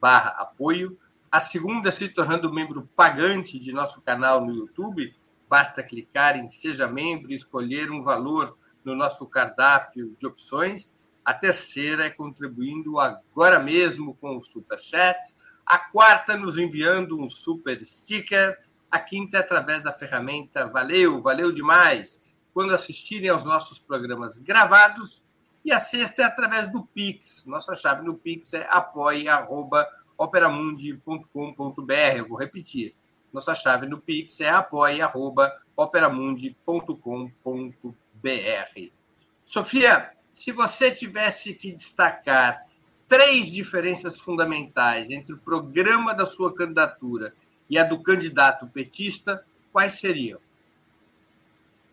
barra apoio. A segunda é se tornando membro pagante de nosso canal no YouTube. Basta clicar em Seja Membro e escolher um valor no nosso cardápio de opções. A terceira é contribuindo agora mesmo com o Super Chat a quarta, nos enviando um super sticker. A quinta, é através da ferramenta Valeu, valeu demais, quando assistirem aos nossos programas gravados. E a sexta é através do Pix. Nossa chave no Pix é apoia.operamundi.com.br. Vou repetir. Nossa chave no Pix é apoia.operamundi.com.br. Sofia, se você tivesse que destacar três diferenças fundamentais entre o programa da sua candidatura e a do candidato petista, quais seriam?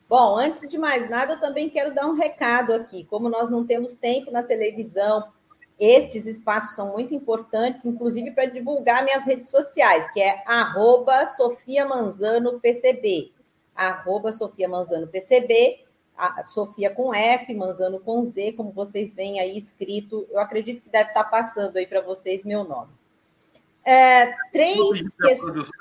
Bom, antes de mais nada, eu também quero dar um recado aqui. Como nós não temos tempo na televisão Estes espaços são muito importantes, inclusive para divulgar minhas redes sociais, que é arroba Sofia Manzano PCB. Arroba Sofia Manzano PCB, Sofia com F, Manzano com Z, como vocês veem aí escrito. Eu acredito que deve estar passando aí para vocês meu nome. É, três questões.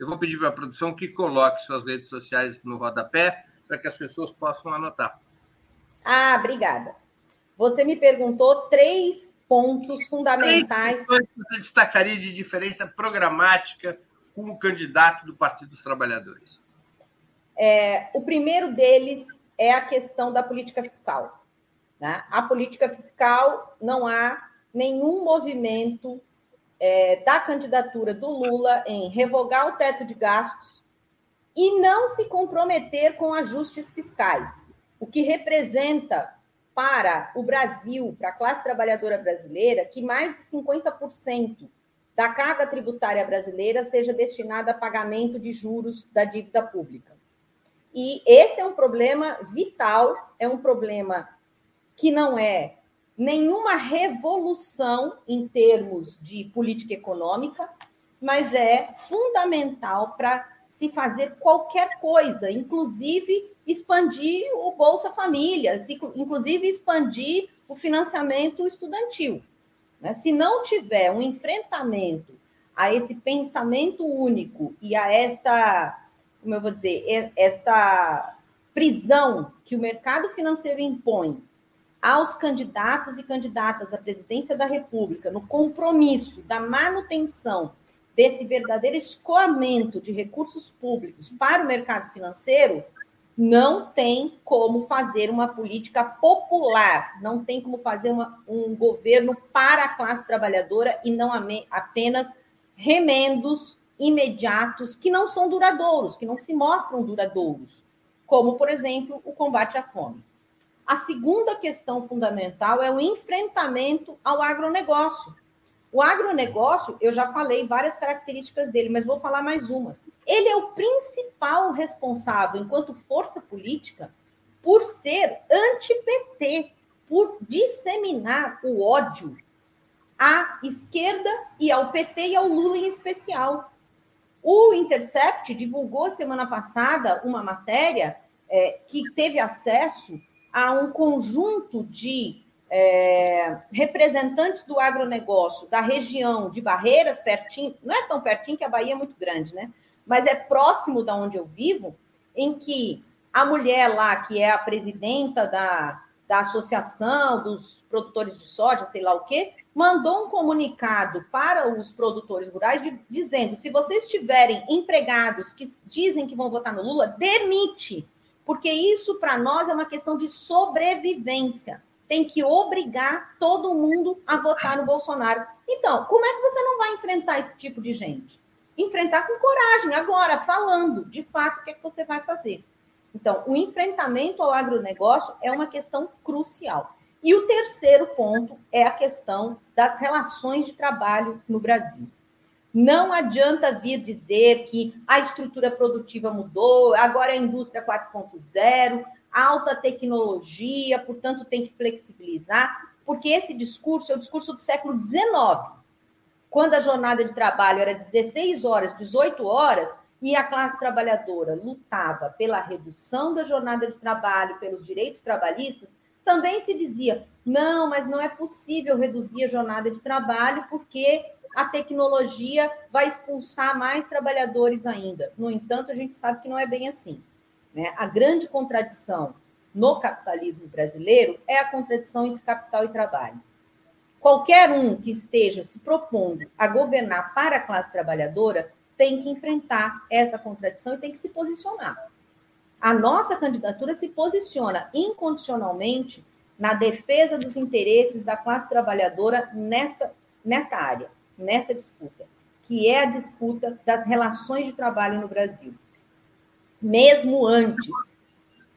Eu vou pedir para a produção que coloque suas redes sociais no rodapé para que as pessoas possam anotar. Ah, obrigada. Você me perguntou três pontos fundamentais. Três que você destacaria de diferença programática com o candidato do Partido dos Trabalhadores? É, o primeiro deles é a questão da política fiscal. Né? A política fiscal não há nenhum movimento é, da candidatura do Lula em revogar o teto de gastos e não se comprometer com ajustes fiscais, o que representa para o Brasil, para a classe trabalhadora brasileira, que mais de 50% da carga tributária brasileira seja destinada a pagamento de juros da dívida pública. E esse é um problema vital, é um problema que não é nenhuma revolução em termos de política econômica, mas é fundamental para se fazer qualquer coisa, inclusive expandir o Bolsa Família, inclusive expandir o financiamento estudantil. Né? Se não tiver um enfrentamento a esse pensamento único e a esta, como eu vou dizer, esta prisão que o mercado financeiro impõe aos candidatos e candidatas à presidência da República no compromisso da manutenção desse verdadeiro escoamento de recursos públicos para o mercado financeiro, não tem como fazer uma política popular, não tem como fazer uma, um governo para a classe trabalhadora e não apenas remendos imediatos que não são duradouros, que não se mostram duradouros, como, por exemplo, o combate à fome. A segunda questão fundamental é o enfrentamento ao agronegócio. O agronegócio, eu já falei várias características dele, mas vou falar mais uma. Ele é o principal responsável, enquanto força política, por ser anti-PT, por disseminar o ódio à esquerda e ao PT e ao Lula em especial. O Intercept divulgou semana passada uma matéria é, que teve acesso a um conjunto de é, representantes do agronegócio da região de Barreiras, pertinho, não é tão pertinho que a Bahia é muito grande, né? Mas é próximo da onde eu vivo, em que a mulher lá, que é a presidenta da, da Associação dos Produtores de Soja, sei lá o quê, mandou um comunicado para os produtores rurais de, dizendo: se vocês tiverem empregados que dizem que vão votar no Lula, demite, porque isso para nós é uma questão de sobrevivência tem que obrigar todo mundo a votar no Bolsonaro. Então, como é que você não vai enfrentar esse tipo de gente? Enfrentar com coragem, agora, falando de fato o que, é que você vai fazer. Então, o enfrentamento ao agronegócio é uma questão crucial. E o terceiro ponto é a questão das relações de trabalho no Brasil. Não adianta vir dizer que a estrutura produtiva mudou, agora é a indústria 4.0, alta tecnologia, portanto, tem que flexibilizar, porque esse discurso é o discurso do século XIX. Quando a jornada de trabalho era 16 horas, 18 horas, e a classe trabalhadora lutava pela redução da jornada de trabalho, pelos direitos trabalhistas, também se dizia: não, mas não é possível reduzir a jornada de trabalho porque a tecnologia vai expulsar mais trabalhadores ainda. No entanto, a gente sabe que não é bem assim. Né? A grande contradição no capitalismo brasileiro é a contradição entre capital e trabalho. Qualquer um que esteja se propondo a governar para a classe trabalhadora tem que enfrentar essa contradição e tem que se posicionar. A nossa candidatura se posiciona incondicionalmente na defesa dos interesses da classe trabalhadora nesta, nesta área, nessa disputa, que é a disputa das relações de trabalho no Brasil mesmo antes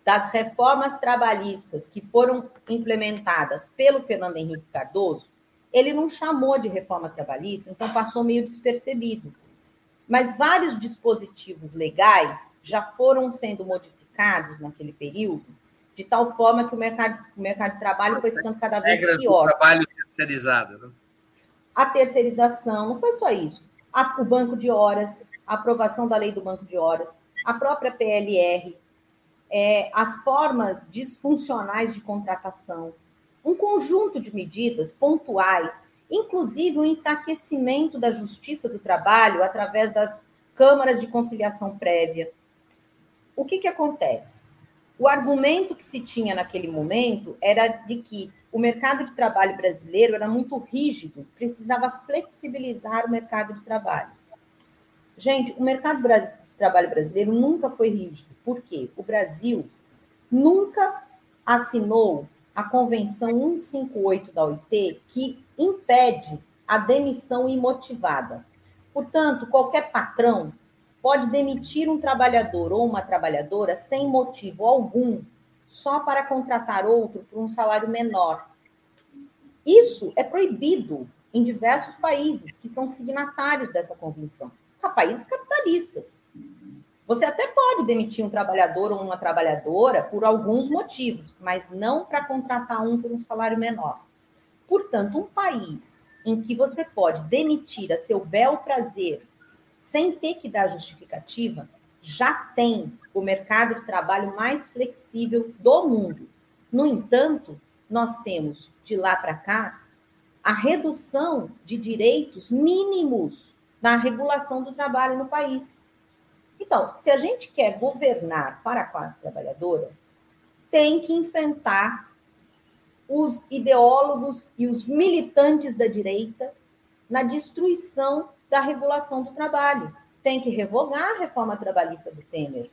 das reformas trabalhistas que foram implementadas pelo Fernando Henrique Cardoso, ele não chamou de reforma trabalhista, então passou meio despercebido. Mas vários dispositivos legais já foram sendo modificados naquele período, de tal forma que o mercado, o mercado de trabalho foi ficando cada vez pior. Do trabalho terceirizada. Né? A terceirização, não foi só isso. O banco de horas, a aprovação da lei do banco de horas, a própria PLR, é, as formas disfuncionais de contratação, um conjunto de medidas pontuais, inclusive o enfraquecimento da justiça do trabalho através das câmaras de conciliação prévia. O que, que acontece? O argumento que se tinha naquele momento era de que o mercado de trabalho brasileiro era muito rígido, precisava flexibilizar o mercado de trabalho. Gente, o mercado trabalho brasileiro nunca foi rígido. Por quê? O Brasil nunca assinou a Convenção 158 da OIT, que impede a demissão imotivada. Portanto, qualquer patrão pode demitir um trabalhador ou uma trabalhadora sem motivo algum, só para contratar outro por um salário menor. Isso é proibido em diversos países que são signatários dessa convenção, há países capitalistas. Você até pode demitir um trabalhador ou uma trabalhadora por alguns motivos, mas não para contratar um por um salário menor. Portanto, um país em que você pode demitir a seu bel prazer sem ter que dar justificativa, já tem o mercado de trabalho mais flexível do mundo. No entanto, nós temos de lá para cá a redução de direitos mínimos na regulação do trabalho no país. Então, se a gente quer governar para a classe trabalhadora, tem que enfrentar os ideólogos e os militantes da direita na destruição da regulação do trabalho. Tem que revogar a reforma trabalhista do Temer.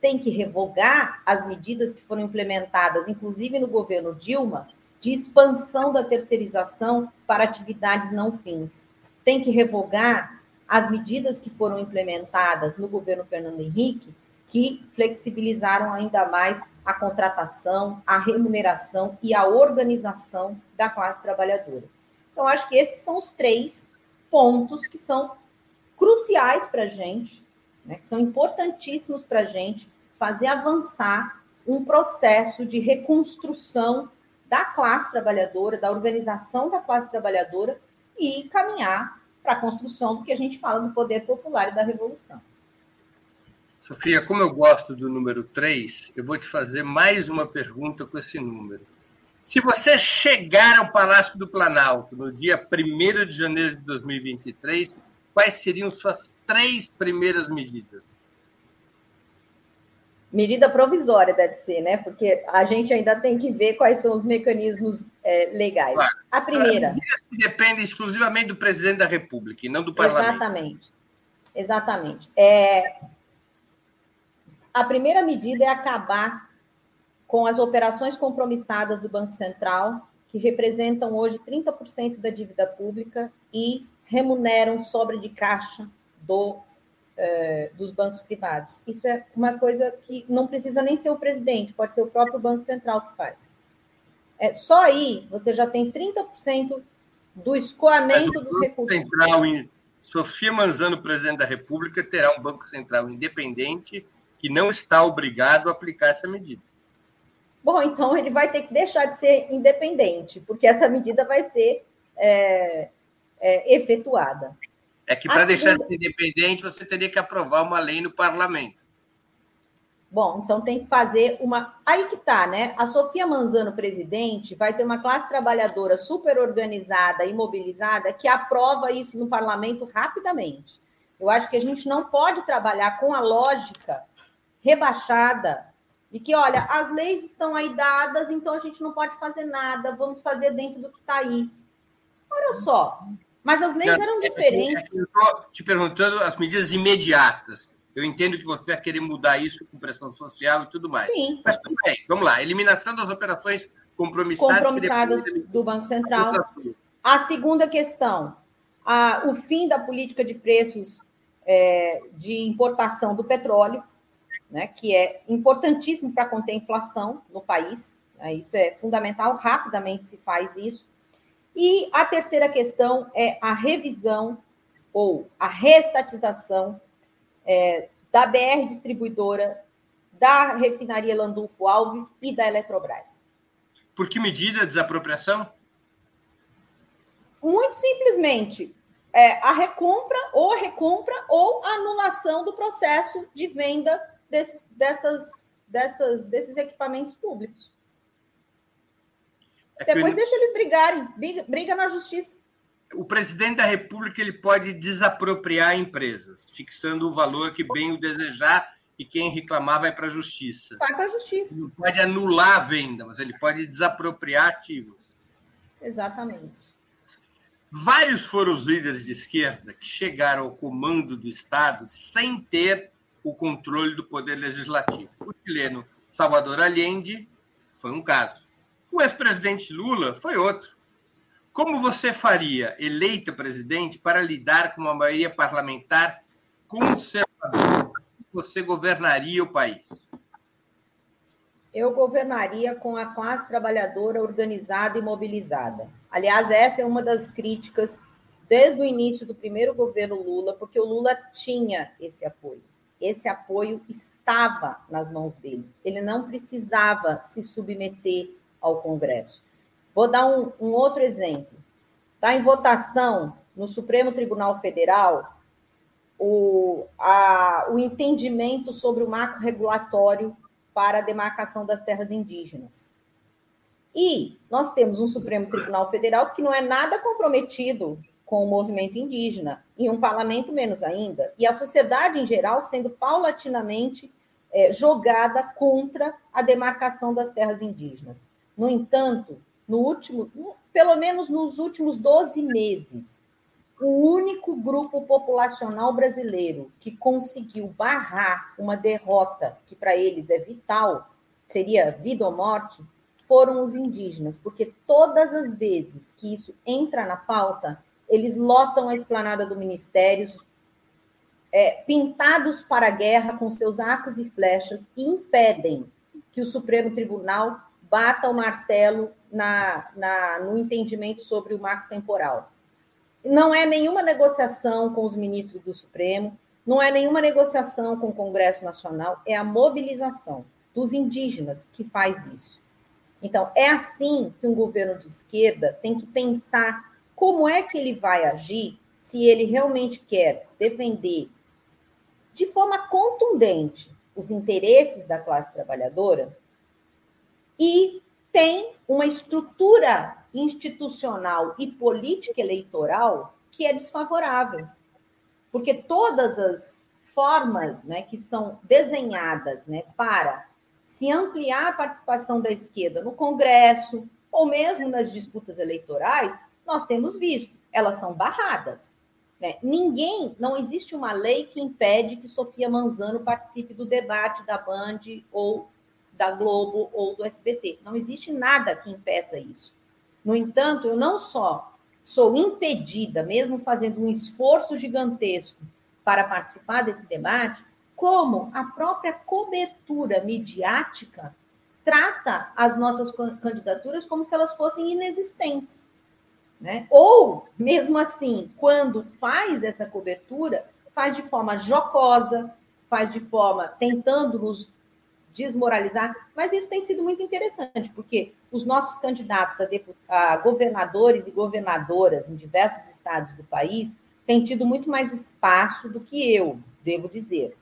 Tem que revogar as medidas que foram implementadas, inclusive no governo Dilma, de expansão da terceirização para atividades não fins. Tem que revogar as medidas que foram implementadas no governo Fernando Henrique, que flexibilizaram ainda mais a contratação, a remuneração e a organização da classe trabalhadora. Então, acho que esses são os três pontos que são cruciais para a gente, né, que são importantíssimos para a gente fazer avançar um processo de reconstrução da classe trabalhadora, da organização da classe trabalhadora e caminhar para a construção do que a gente fala do poder popular e da revolução. Sofia, como eu gosto do número 3, eu vou te fazer mais uma pergunta com esse número. Se você chegar ao Palácio do Planalto no dia 1 de janeiro de 2023, quais seriam suas três primeiras medidas? Medida provisória deve ser, né? Porque a gente ainda tem que ver quais são os mecanismos é, legais. Claro. A primeira. Depende exclusivamente do presidente da República e não do parlamento. Exatamente. Exatamente. É... A primeira medida é acabar com as operações compromissadas do Banco Central, que representam hoje 30% da dívida pública e remuneram sobra de caixa do é, dos bancos privados. Isso é uma coisa que não precisa nem ser o presidente, pode ser o próprio Banco Central que faz. É, só aí você já tem 30% do escoamento dos recursos. Central, Sofia Manzano, presidente da República, terá um Banco Central independente que não está obrigado a aplicar essa medida. Bom, então ele vai ter que deixar de ser independente, porque essa medida vai ser é, é, efetuada. É que para deixar de ser independente, você teria que aprovar uma lei no parlamento. Bom, então tem que fazer uma. Aí que tá, né? A Sofia Manzano, presidente, vai ter uma classe trabalhadora super organizada e mobilizada que aprova isso no parlamento rapidamente. Eu acho que a gente não pode trabalhar com a lógica rebaixada e que, olha, as leis estão aí dadas, então a gente não pode fazer nada, vamos fazer dentro do que está aí. Olha só, mas as leis eram é diferentes. Eu estou te perguntando as medidas imediatas. Eu entendo que você vai querer mudar isso com pressão social e tudo mais. Sim. Mas tudo bem, vamos lá. Eliminação das operações compromissadas, compromissadas do Banco Central. A segunda questão, a, o fim da política de preços é, de importação do petróleo, né, que é importantíssimo para conter a inflação no país. Né, isso é fundamental, rapidamente se faz isso. E a terceira questão é a revisão ou a reestatização é, da BR Distribuidora, da refinaria Landulfo Alves e da Eletrobras. Por que medida? Desapropriação? Muito simplesmente, é, a recompra ou a recompra ou a anulação do processo de venda desses, dessas, dessas, desses equipamentos públicos. É Depois ele... deixa eles brigarem, briga, briga na justiça. O presidente da República ele pode desapropriar empresas, fixando o valor que bem o desejar e quem reclamar vai para a justiça. Vai para a justiça. Não pode anular a venda, mas ele pode desapropriar ativos. Exatamente. Vários foram os líderes de esquerda que chegaram ao comando do Estado sem ter o controle do poder legislativo. O chileno Salvador Allende foi um caso. O ex-presidente Lula foi outro. Como você faria, eleita presidente, para lidar com uma maioria parlamentar conservadora? Você governaria o país? Eu governaria com a classe trabalhadora organizada e mobilizada. Aliás, essa é uma das críticas desde o início do primeiro governo Lula, porque o Lula tinha esse apoio. Esse apoio estava nas mãos dele. Ele não precisava se submeter ao Congresso. Vou dar um, um outro exemplo. Está em votação no Supremo Tribunal Federal o, a, o entendimento sobre o marco regulatório para a demarcação das terras indígenas. E nós temos um Supremo Tribunal Federal que não é nada comprometido com o movimento indígena, e um parlamento menos ainda, e a sociedade em geral sendo paulatinamente é, jogada contra a demarcação das terras indígenas. No entanto, no último, pelo menos nos últimos 12 meses, o único grupo populacional brasileiro que conseguiu barrar uma derrota que para eles é vital, seria vida ou morte, foram os indígenas, porque todas as vezes que isso entra na pauta, eles lotam a esplanada do Ministério, é, pintados para a guerra com seus arcos e flechas, e impedem que o Supremo Tribunal bata o martelo na, na, no entendimento sobre o marco temporal. Não é nenhuma negociação com os ministros do Supremo, não é nenhuma negociação com o Congresso Nacional, é a mobilização dos indígenas que faz isso. Então, é assim que um governo de esquerda tem que pensar como é que ele vai agir se ele realmente quer defender de forma contundente os interesses da classe trabalhadora e tem uma estrutura institucional e política eleitoral que é desfavorável. Porque todas as formas né, que são desenhadas né, para se ampliar a participação da esquerda no Congresso ou mesmo nas disputas eleitorais, nós temos visto, elas são barradas. Né? Ninguém, não existe uma lei que impede que Sofia Manzano participe do debate da Band ou da Globo ou do SBT. Não existe nada que impeça isso. No entanto, eu não só sou impedida, mesmo fazendo um esforço gigantesco para participar desse debate, como a própria cobertura midiática trata as nossas candidaturas como se elas fossem inexistentes. Né? Ou, mesmo assim, quando faz essa cobertura, faz de forma jocosa, faz de forma tentando nos desmoralizar, mas isso tem sido muito interessante, porque os nossos candidatos a, a governadores e governadoras em diversos estados do país têm tido muito mais espaço do que eu, devo dizer.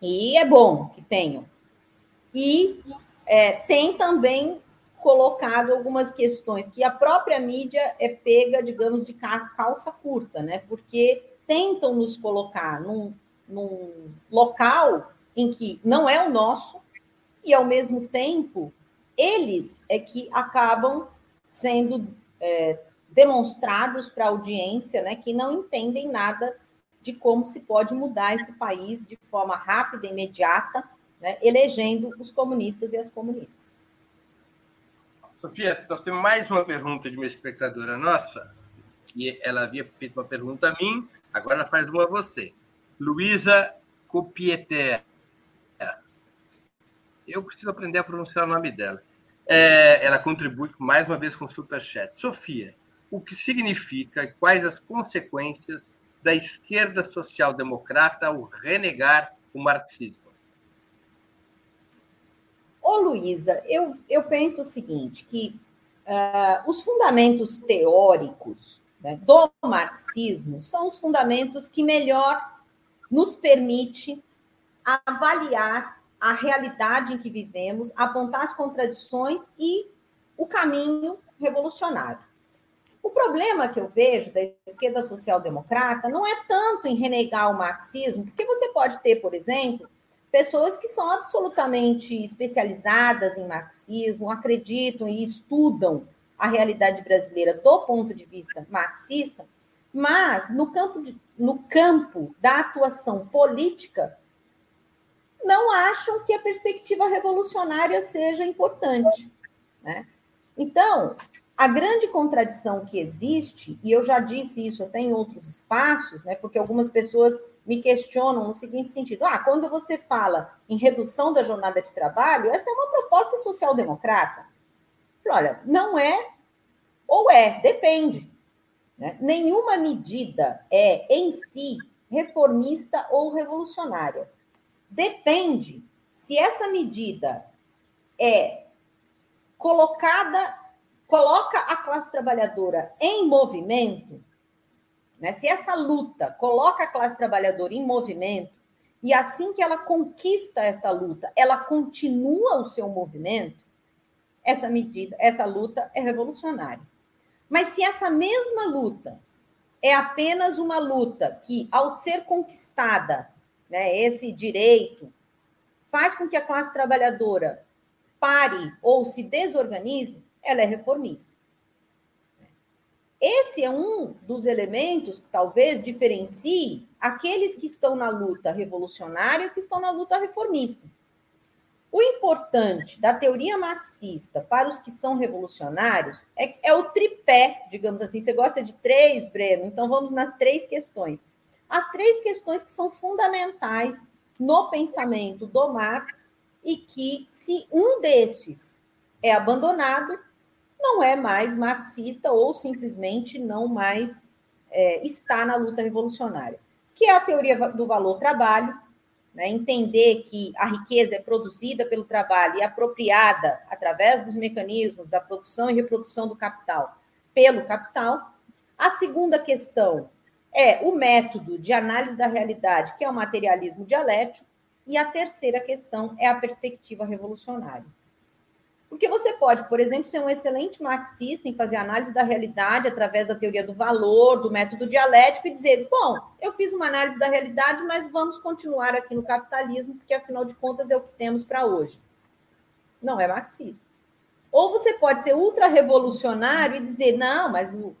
E é bom que tenham. E é, tem também colocado algumas questões que a própria mídia é pega, digamos, de calça curta, né? Porque tentam nos colocar num, num local em que não é o nosso e, ao mesmo tempo, eles é que acabam sendo é, demonstrados para a audiência, né, que não entendem nada de como se pode mudar esse país de forma rápida, imediata, né, elegendo os comunistas e as comunistas. Sofia, nós temos mais uma pergunta de uma espectadora nossa, que ela havia feito uma pergunta a mim, agora faz uma a você. Luísa Copieter. Eu preciso aprender a pronunciar o nome dela. É, ela contribui mais uma vez com o Superchat. Sofia, o que significa e quais as consequências da esquerda social-democrata ao renegar o marxismo? Ô, Luísa, eu, eu penso o seguinte, que uh, os fundamentos teóricos né, do marxismo são os fundamentos que melhor nos permite avaliar a realidade em que vivemos, apontar as contradições e o caminho revolucionário. O problema que eu vejo da esquerda social-democrata não é tanto em renegar o marxismo, porque você pode ter, por exemplo, pessoas que são absolutamente especializadas em marxismo, acreditam e estudam a realidade brasileira do ponto de vista marxista, mas no campo, de, no campo da atuação política, não acham que a perspectiva revolucionária seja importante. Né? Então, a grande contradição que existe, e eu já disse isso até em outros espaços, né, porque algumas pessoas me questionam no seguinte sentido: ah, quando você fala em redução da jornada de trabalho, essa é uma proposta social-democrata. Olha, não é ou é, depende. Né? Nenhuma medida é em si reformista ou revolucionária. Depende se essa medida é colocada, coloca a classe trabalhadora em movimento, né? se essa luta coloca a classe trabalhadora em movimento, e assim que ela conquista esta luta, ela continua o seu movimento, essa medida, essa luta é revolucionária. Mas se essa mesma luta é apenas uma luta que, ao ser conquistada, né, esse direito, faz com que a classe trabalhadora pare ou se desorganize, ela é reformista. Esse é um dos elementos que talvez diferencie aqueles que estão na luta revolucionária e que estão na luta reformista. O importante da teoria marxista para os que são revolucionários é, é, o tripé, digamos assim. Você gosta de três, Breno? Então vamos nas três questões as três questões que são fundamentais no pensamento do Marx e que, se um destes é abandonado, não é mais marxista ou simplesmente não mais é, está na luta revolucionária, que é a teoria do valor-trabalho, né? entender que a riqueza é produzida pelo trabalho e apropriada através dos mecanismos da produção e reprodução do capital pelo capital. A segunda questão é o método de análise da realidade, que é o materialismo dialético, e a terceira questão é a perspectiva revolucionária. Porque você pode, por exemplo, ser um excelente marxista em fazer análise da realidade através da teoria do valor, do método dialético, e dizer: bom, eu fiz uma análise da realidade, mas vamos continuar aqui no capitalismo, porque afinal de contas é o que temos para hoje. Não é marxista. Ou você pode ser ultra-revolucionário e dizer: não, mas o,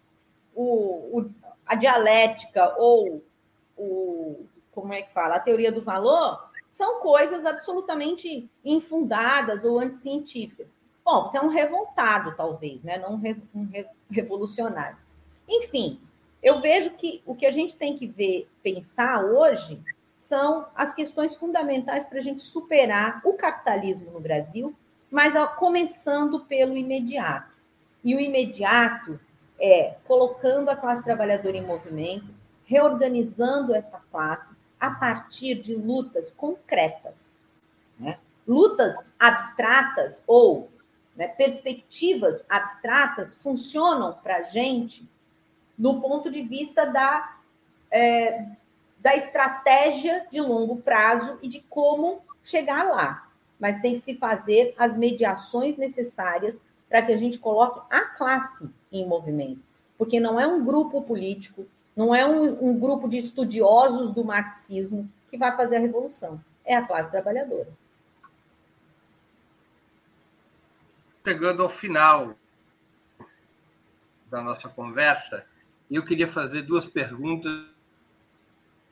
o, o a dialética ou o como é que fala, a teoria do valor, são coisas absolutamente infundadas ou anticientíficas. Bom, você é um revoltado, talvez, né? não um revolucionário. Enfim, eu vejo que o que a gente tem que ver, pensar hoje, são as questões fundamentais para a gente superar o capitalismo no Brasil, mas começando pelo imediato. E o imediato é colocando a classe trabalhadora em movimento, reorganizando esta classe a partir de lutas concretas. Né? Lutas abstratas ou né, perspectivas abstratas funcionam para a gente no ponto de vista da, é, da estratégia de longo prazo e de como chegar lá. Mas tem que se fazer as mediações necessárias para que a gente coloque a classe em movimento. Porque não é um grupo político, não é um, um grupo de estudiosos do marxismo que vai fazer a revolução. É a classe trabalhadora. Chegando ao final da nossa conversa, eu queria fazer duas perguntas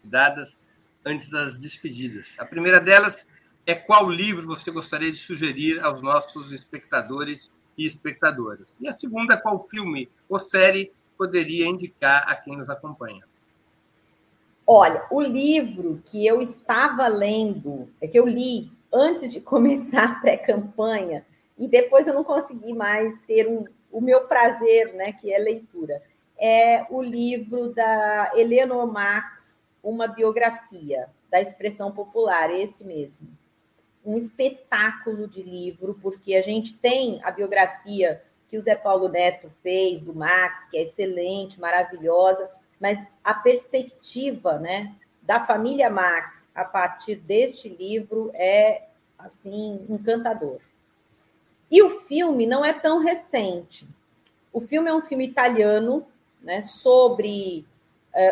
dadas antes das despedidas. A primeira delas é qual livro você gostaria de sugerir aos nossos espectadores e espectadoras. E a segunda, qual filme ou série poderia indicar a quem nos acompanha? Olha, o livro que eu estava lendo, é que eu li antes de começar a pré-campanha, e depois eu não consegui mais ter um, o meu prazer, né, que é leitura. É o livro da Eleanor Marx, Uma Biografia da Expressão Popular, esse mesmo um espetáculo de livro, porque a gente tem a biografia que o Zé Paulo Neto fez, do Max, que é excelente, maravilhosa, mas a perspectiva né, da família Max a partir deste livro é assim encantador. E o filme não é tão recente. O filme é um filme italiano, né, sobre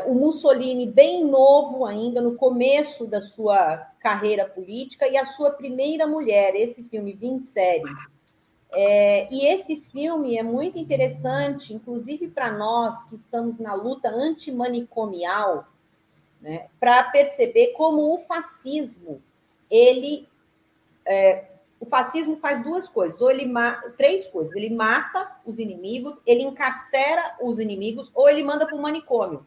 o Mussolini bem novo ainda, no começo da sua carreira política, e a sua primeira mulher, esse filme Vincere. É, e esse filme é muito interessante, inclusive para nós que estamos na luta antimanicomial, né, para perceber como o fascismo, ele é, o fascismo faz duas coisas, ou ele três coisas. Ele mata os inimigos, ele encarcera os inimigos, ou ele manda para o manicômio.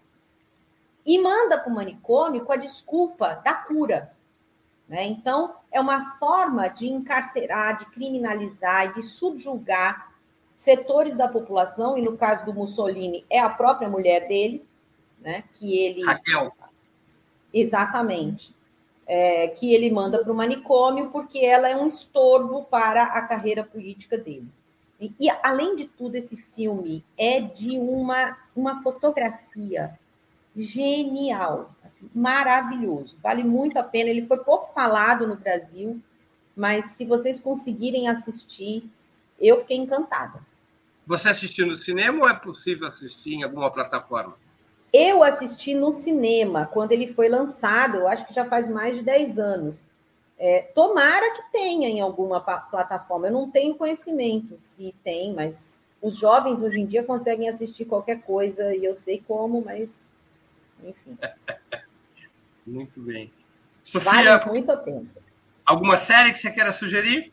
E manda para o manicômio com a desculpa da cura. Né? Então, é uma forma de encarcerar, de criminalizar e de subjugar setores da população, e no caso do Mussolini, é a própria mulher dele, né? que ele. Raquel. Exatamente é, que ele manda para o manicômio, porque ela é um estorvo para a carreira política dele. E, e, além de tudo, esse filme é de uma, uma fotografia genial, assim, maravilhoso, vale muito a pena. Ele foi pouco falado no Brasil, mas se vocês conseguirem assistir, eu fiquei encantada. Você assistiu no cinema ou é possível assistir em alguma plataforma? Eu assisti no cinema quando ele foi lançado, eu acho que já faz mais de 10 anos. É, tomara que tenha em alguma plataforma. Eu não tenho conhecimento se tem, mas os jovens hoje em dia conseguem assistir qualquer coisa e eu sei como, mas enfim. muito bem. Sofia, vale muito pena. Alguma série que você queira sugerir?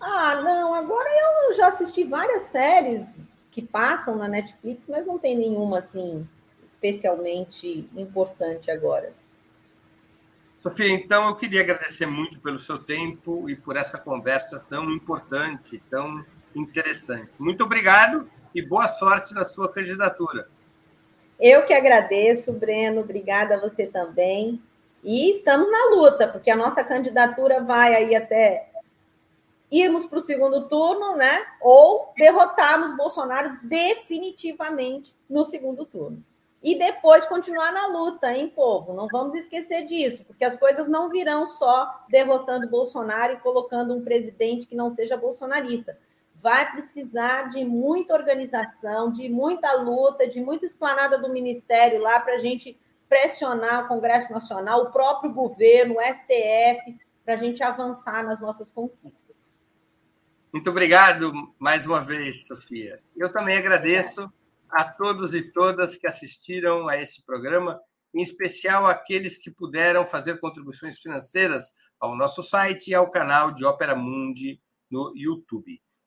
Ah, não, agora eu já assisti várias séries que passam na Netflix, mas não tem nenhuma assim especialmente importante agora. Sofia, então eu queria agradecer muito pelo seu tempo e por essa conversa tão importante, tão interessante. Muito obrigado e boa sorte na sua candidatura. Eu que agradeço, Breno, obrigada a você também. E estamos na luta, porque a nossa candidatura vai aí até irmos para o segundo turno, né? Ou derrotarmos Bolsonaro definitivamente no segundo turno. E depois continuar na luta, hein, povo? Não vamos esquecer disso, porque as coisas não virão só derrotando Bolsonaro e colocando um presidente que não seja bolsonarista. Vai precisar de muita organização, de muita luta, de muita esplanada do ministério lá para a gente pressionar o Congresso Nacional, o próprio governo, o STF, para a gente avançar nas nossas conquistas. Muito obrigado mais uma vez, Sofia. Eu também agradeço a todos e todas que assistiram a esse programa, em especial aqueles que puderam fazer contribuições financeiras ao nosso site e ao canal de Ópera Mundi no YouTube.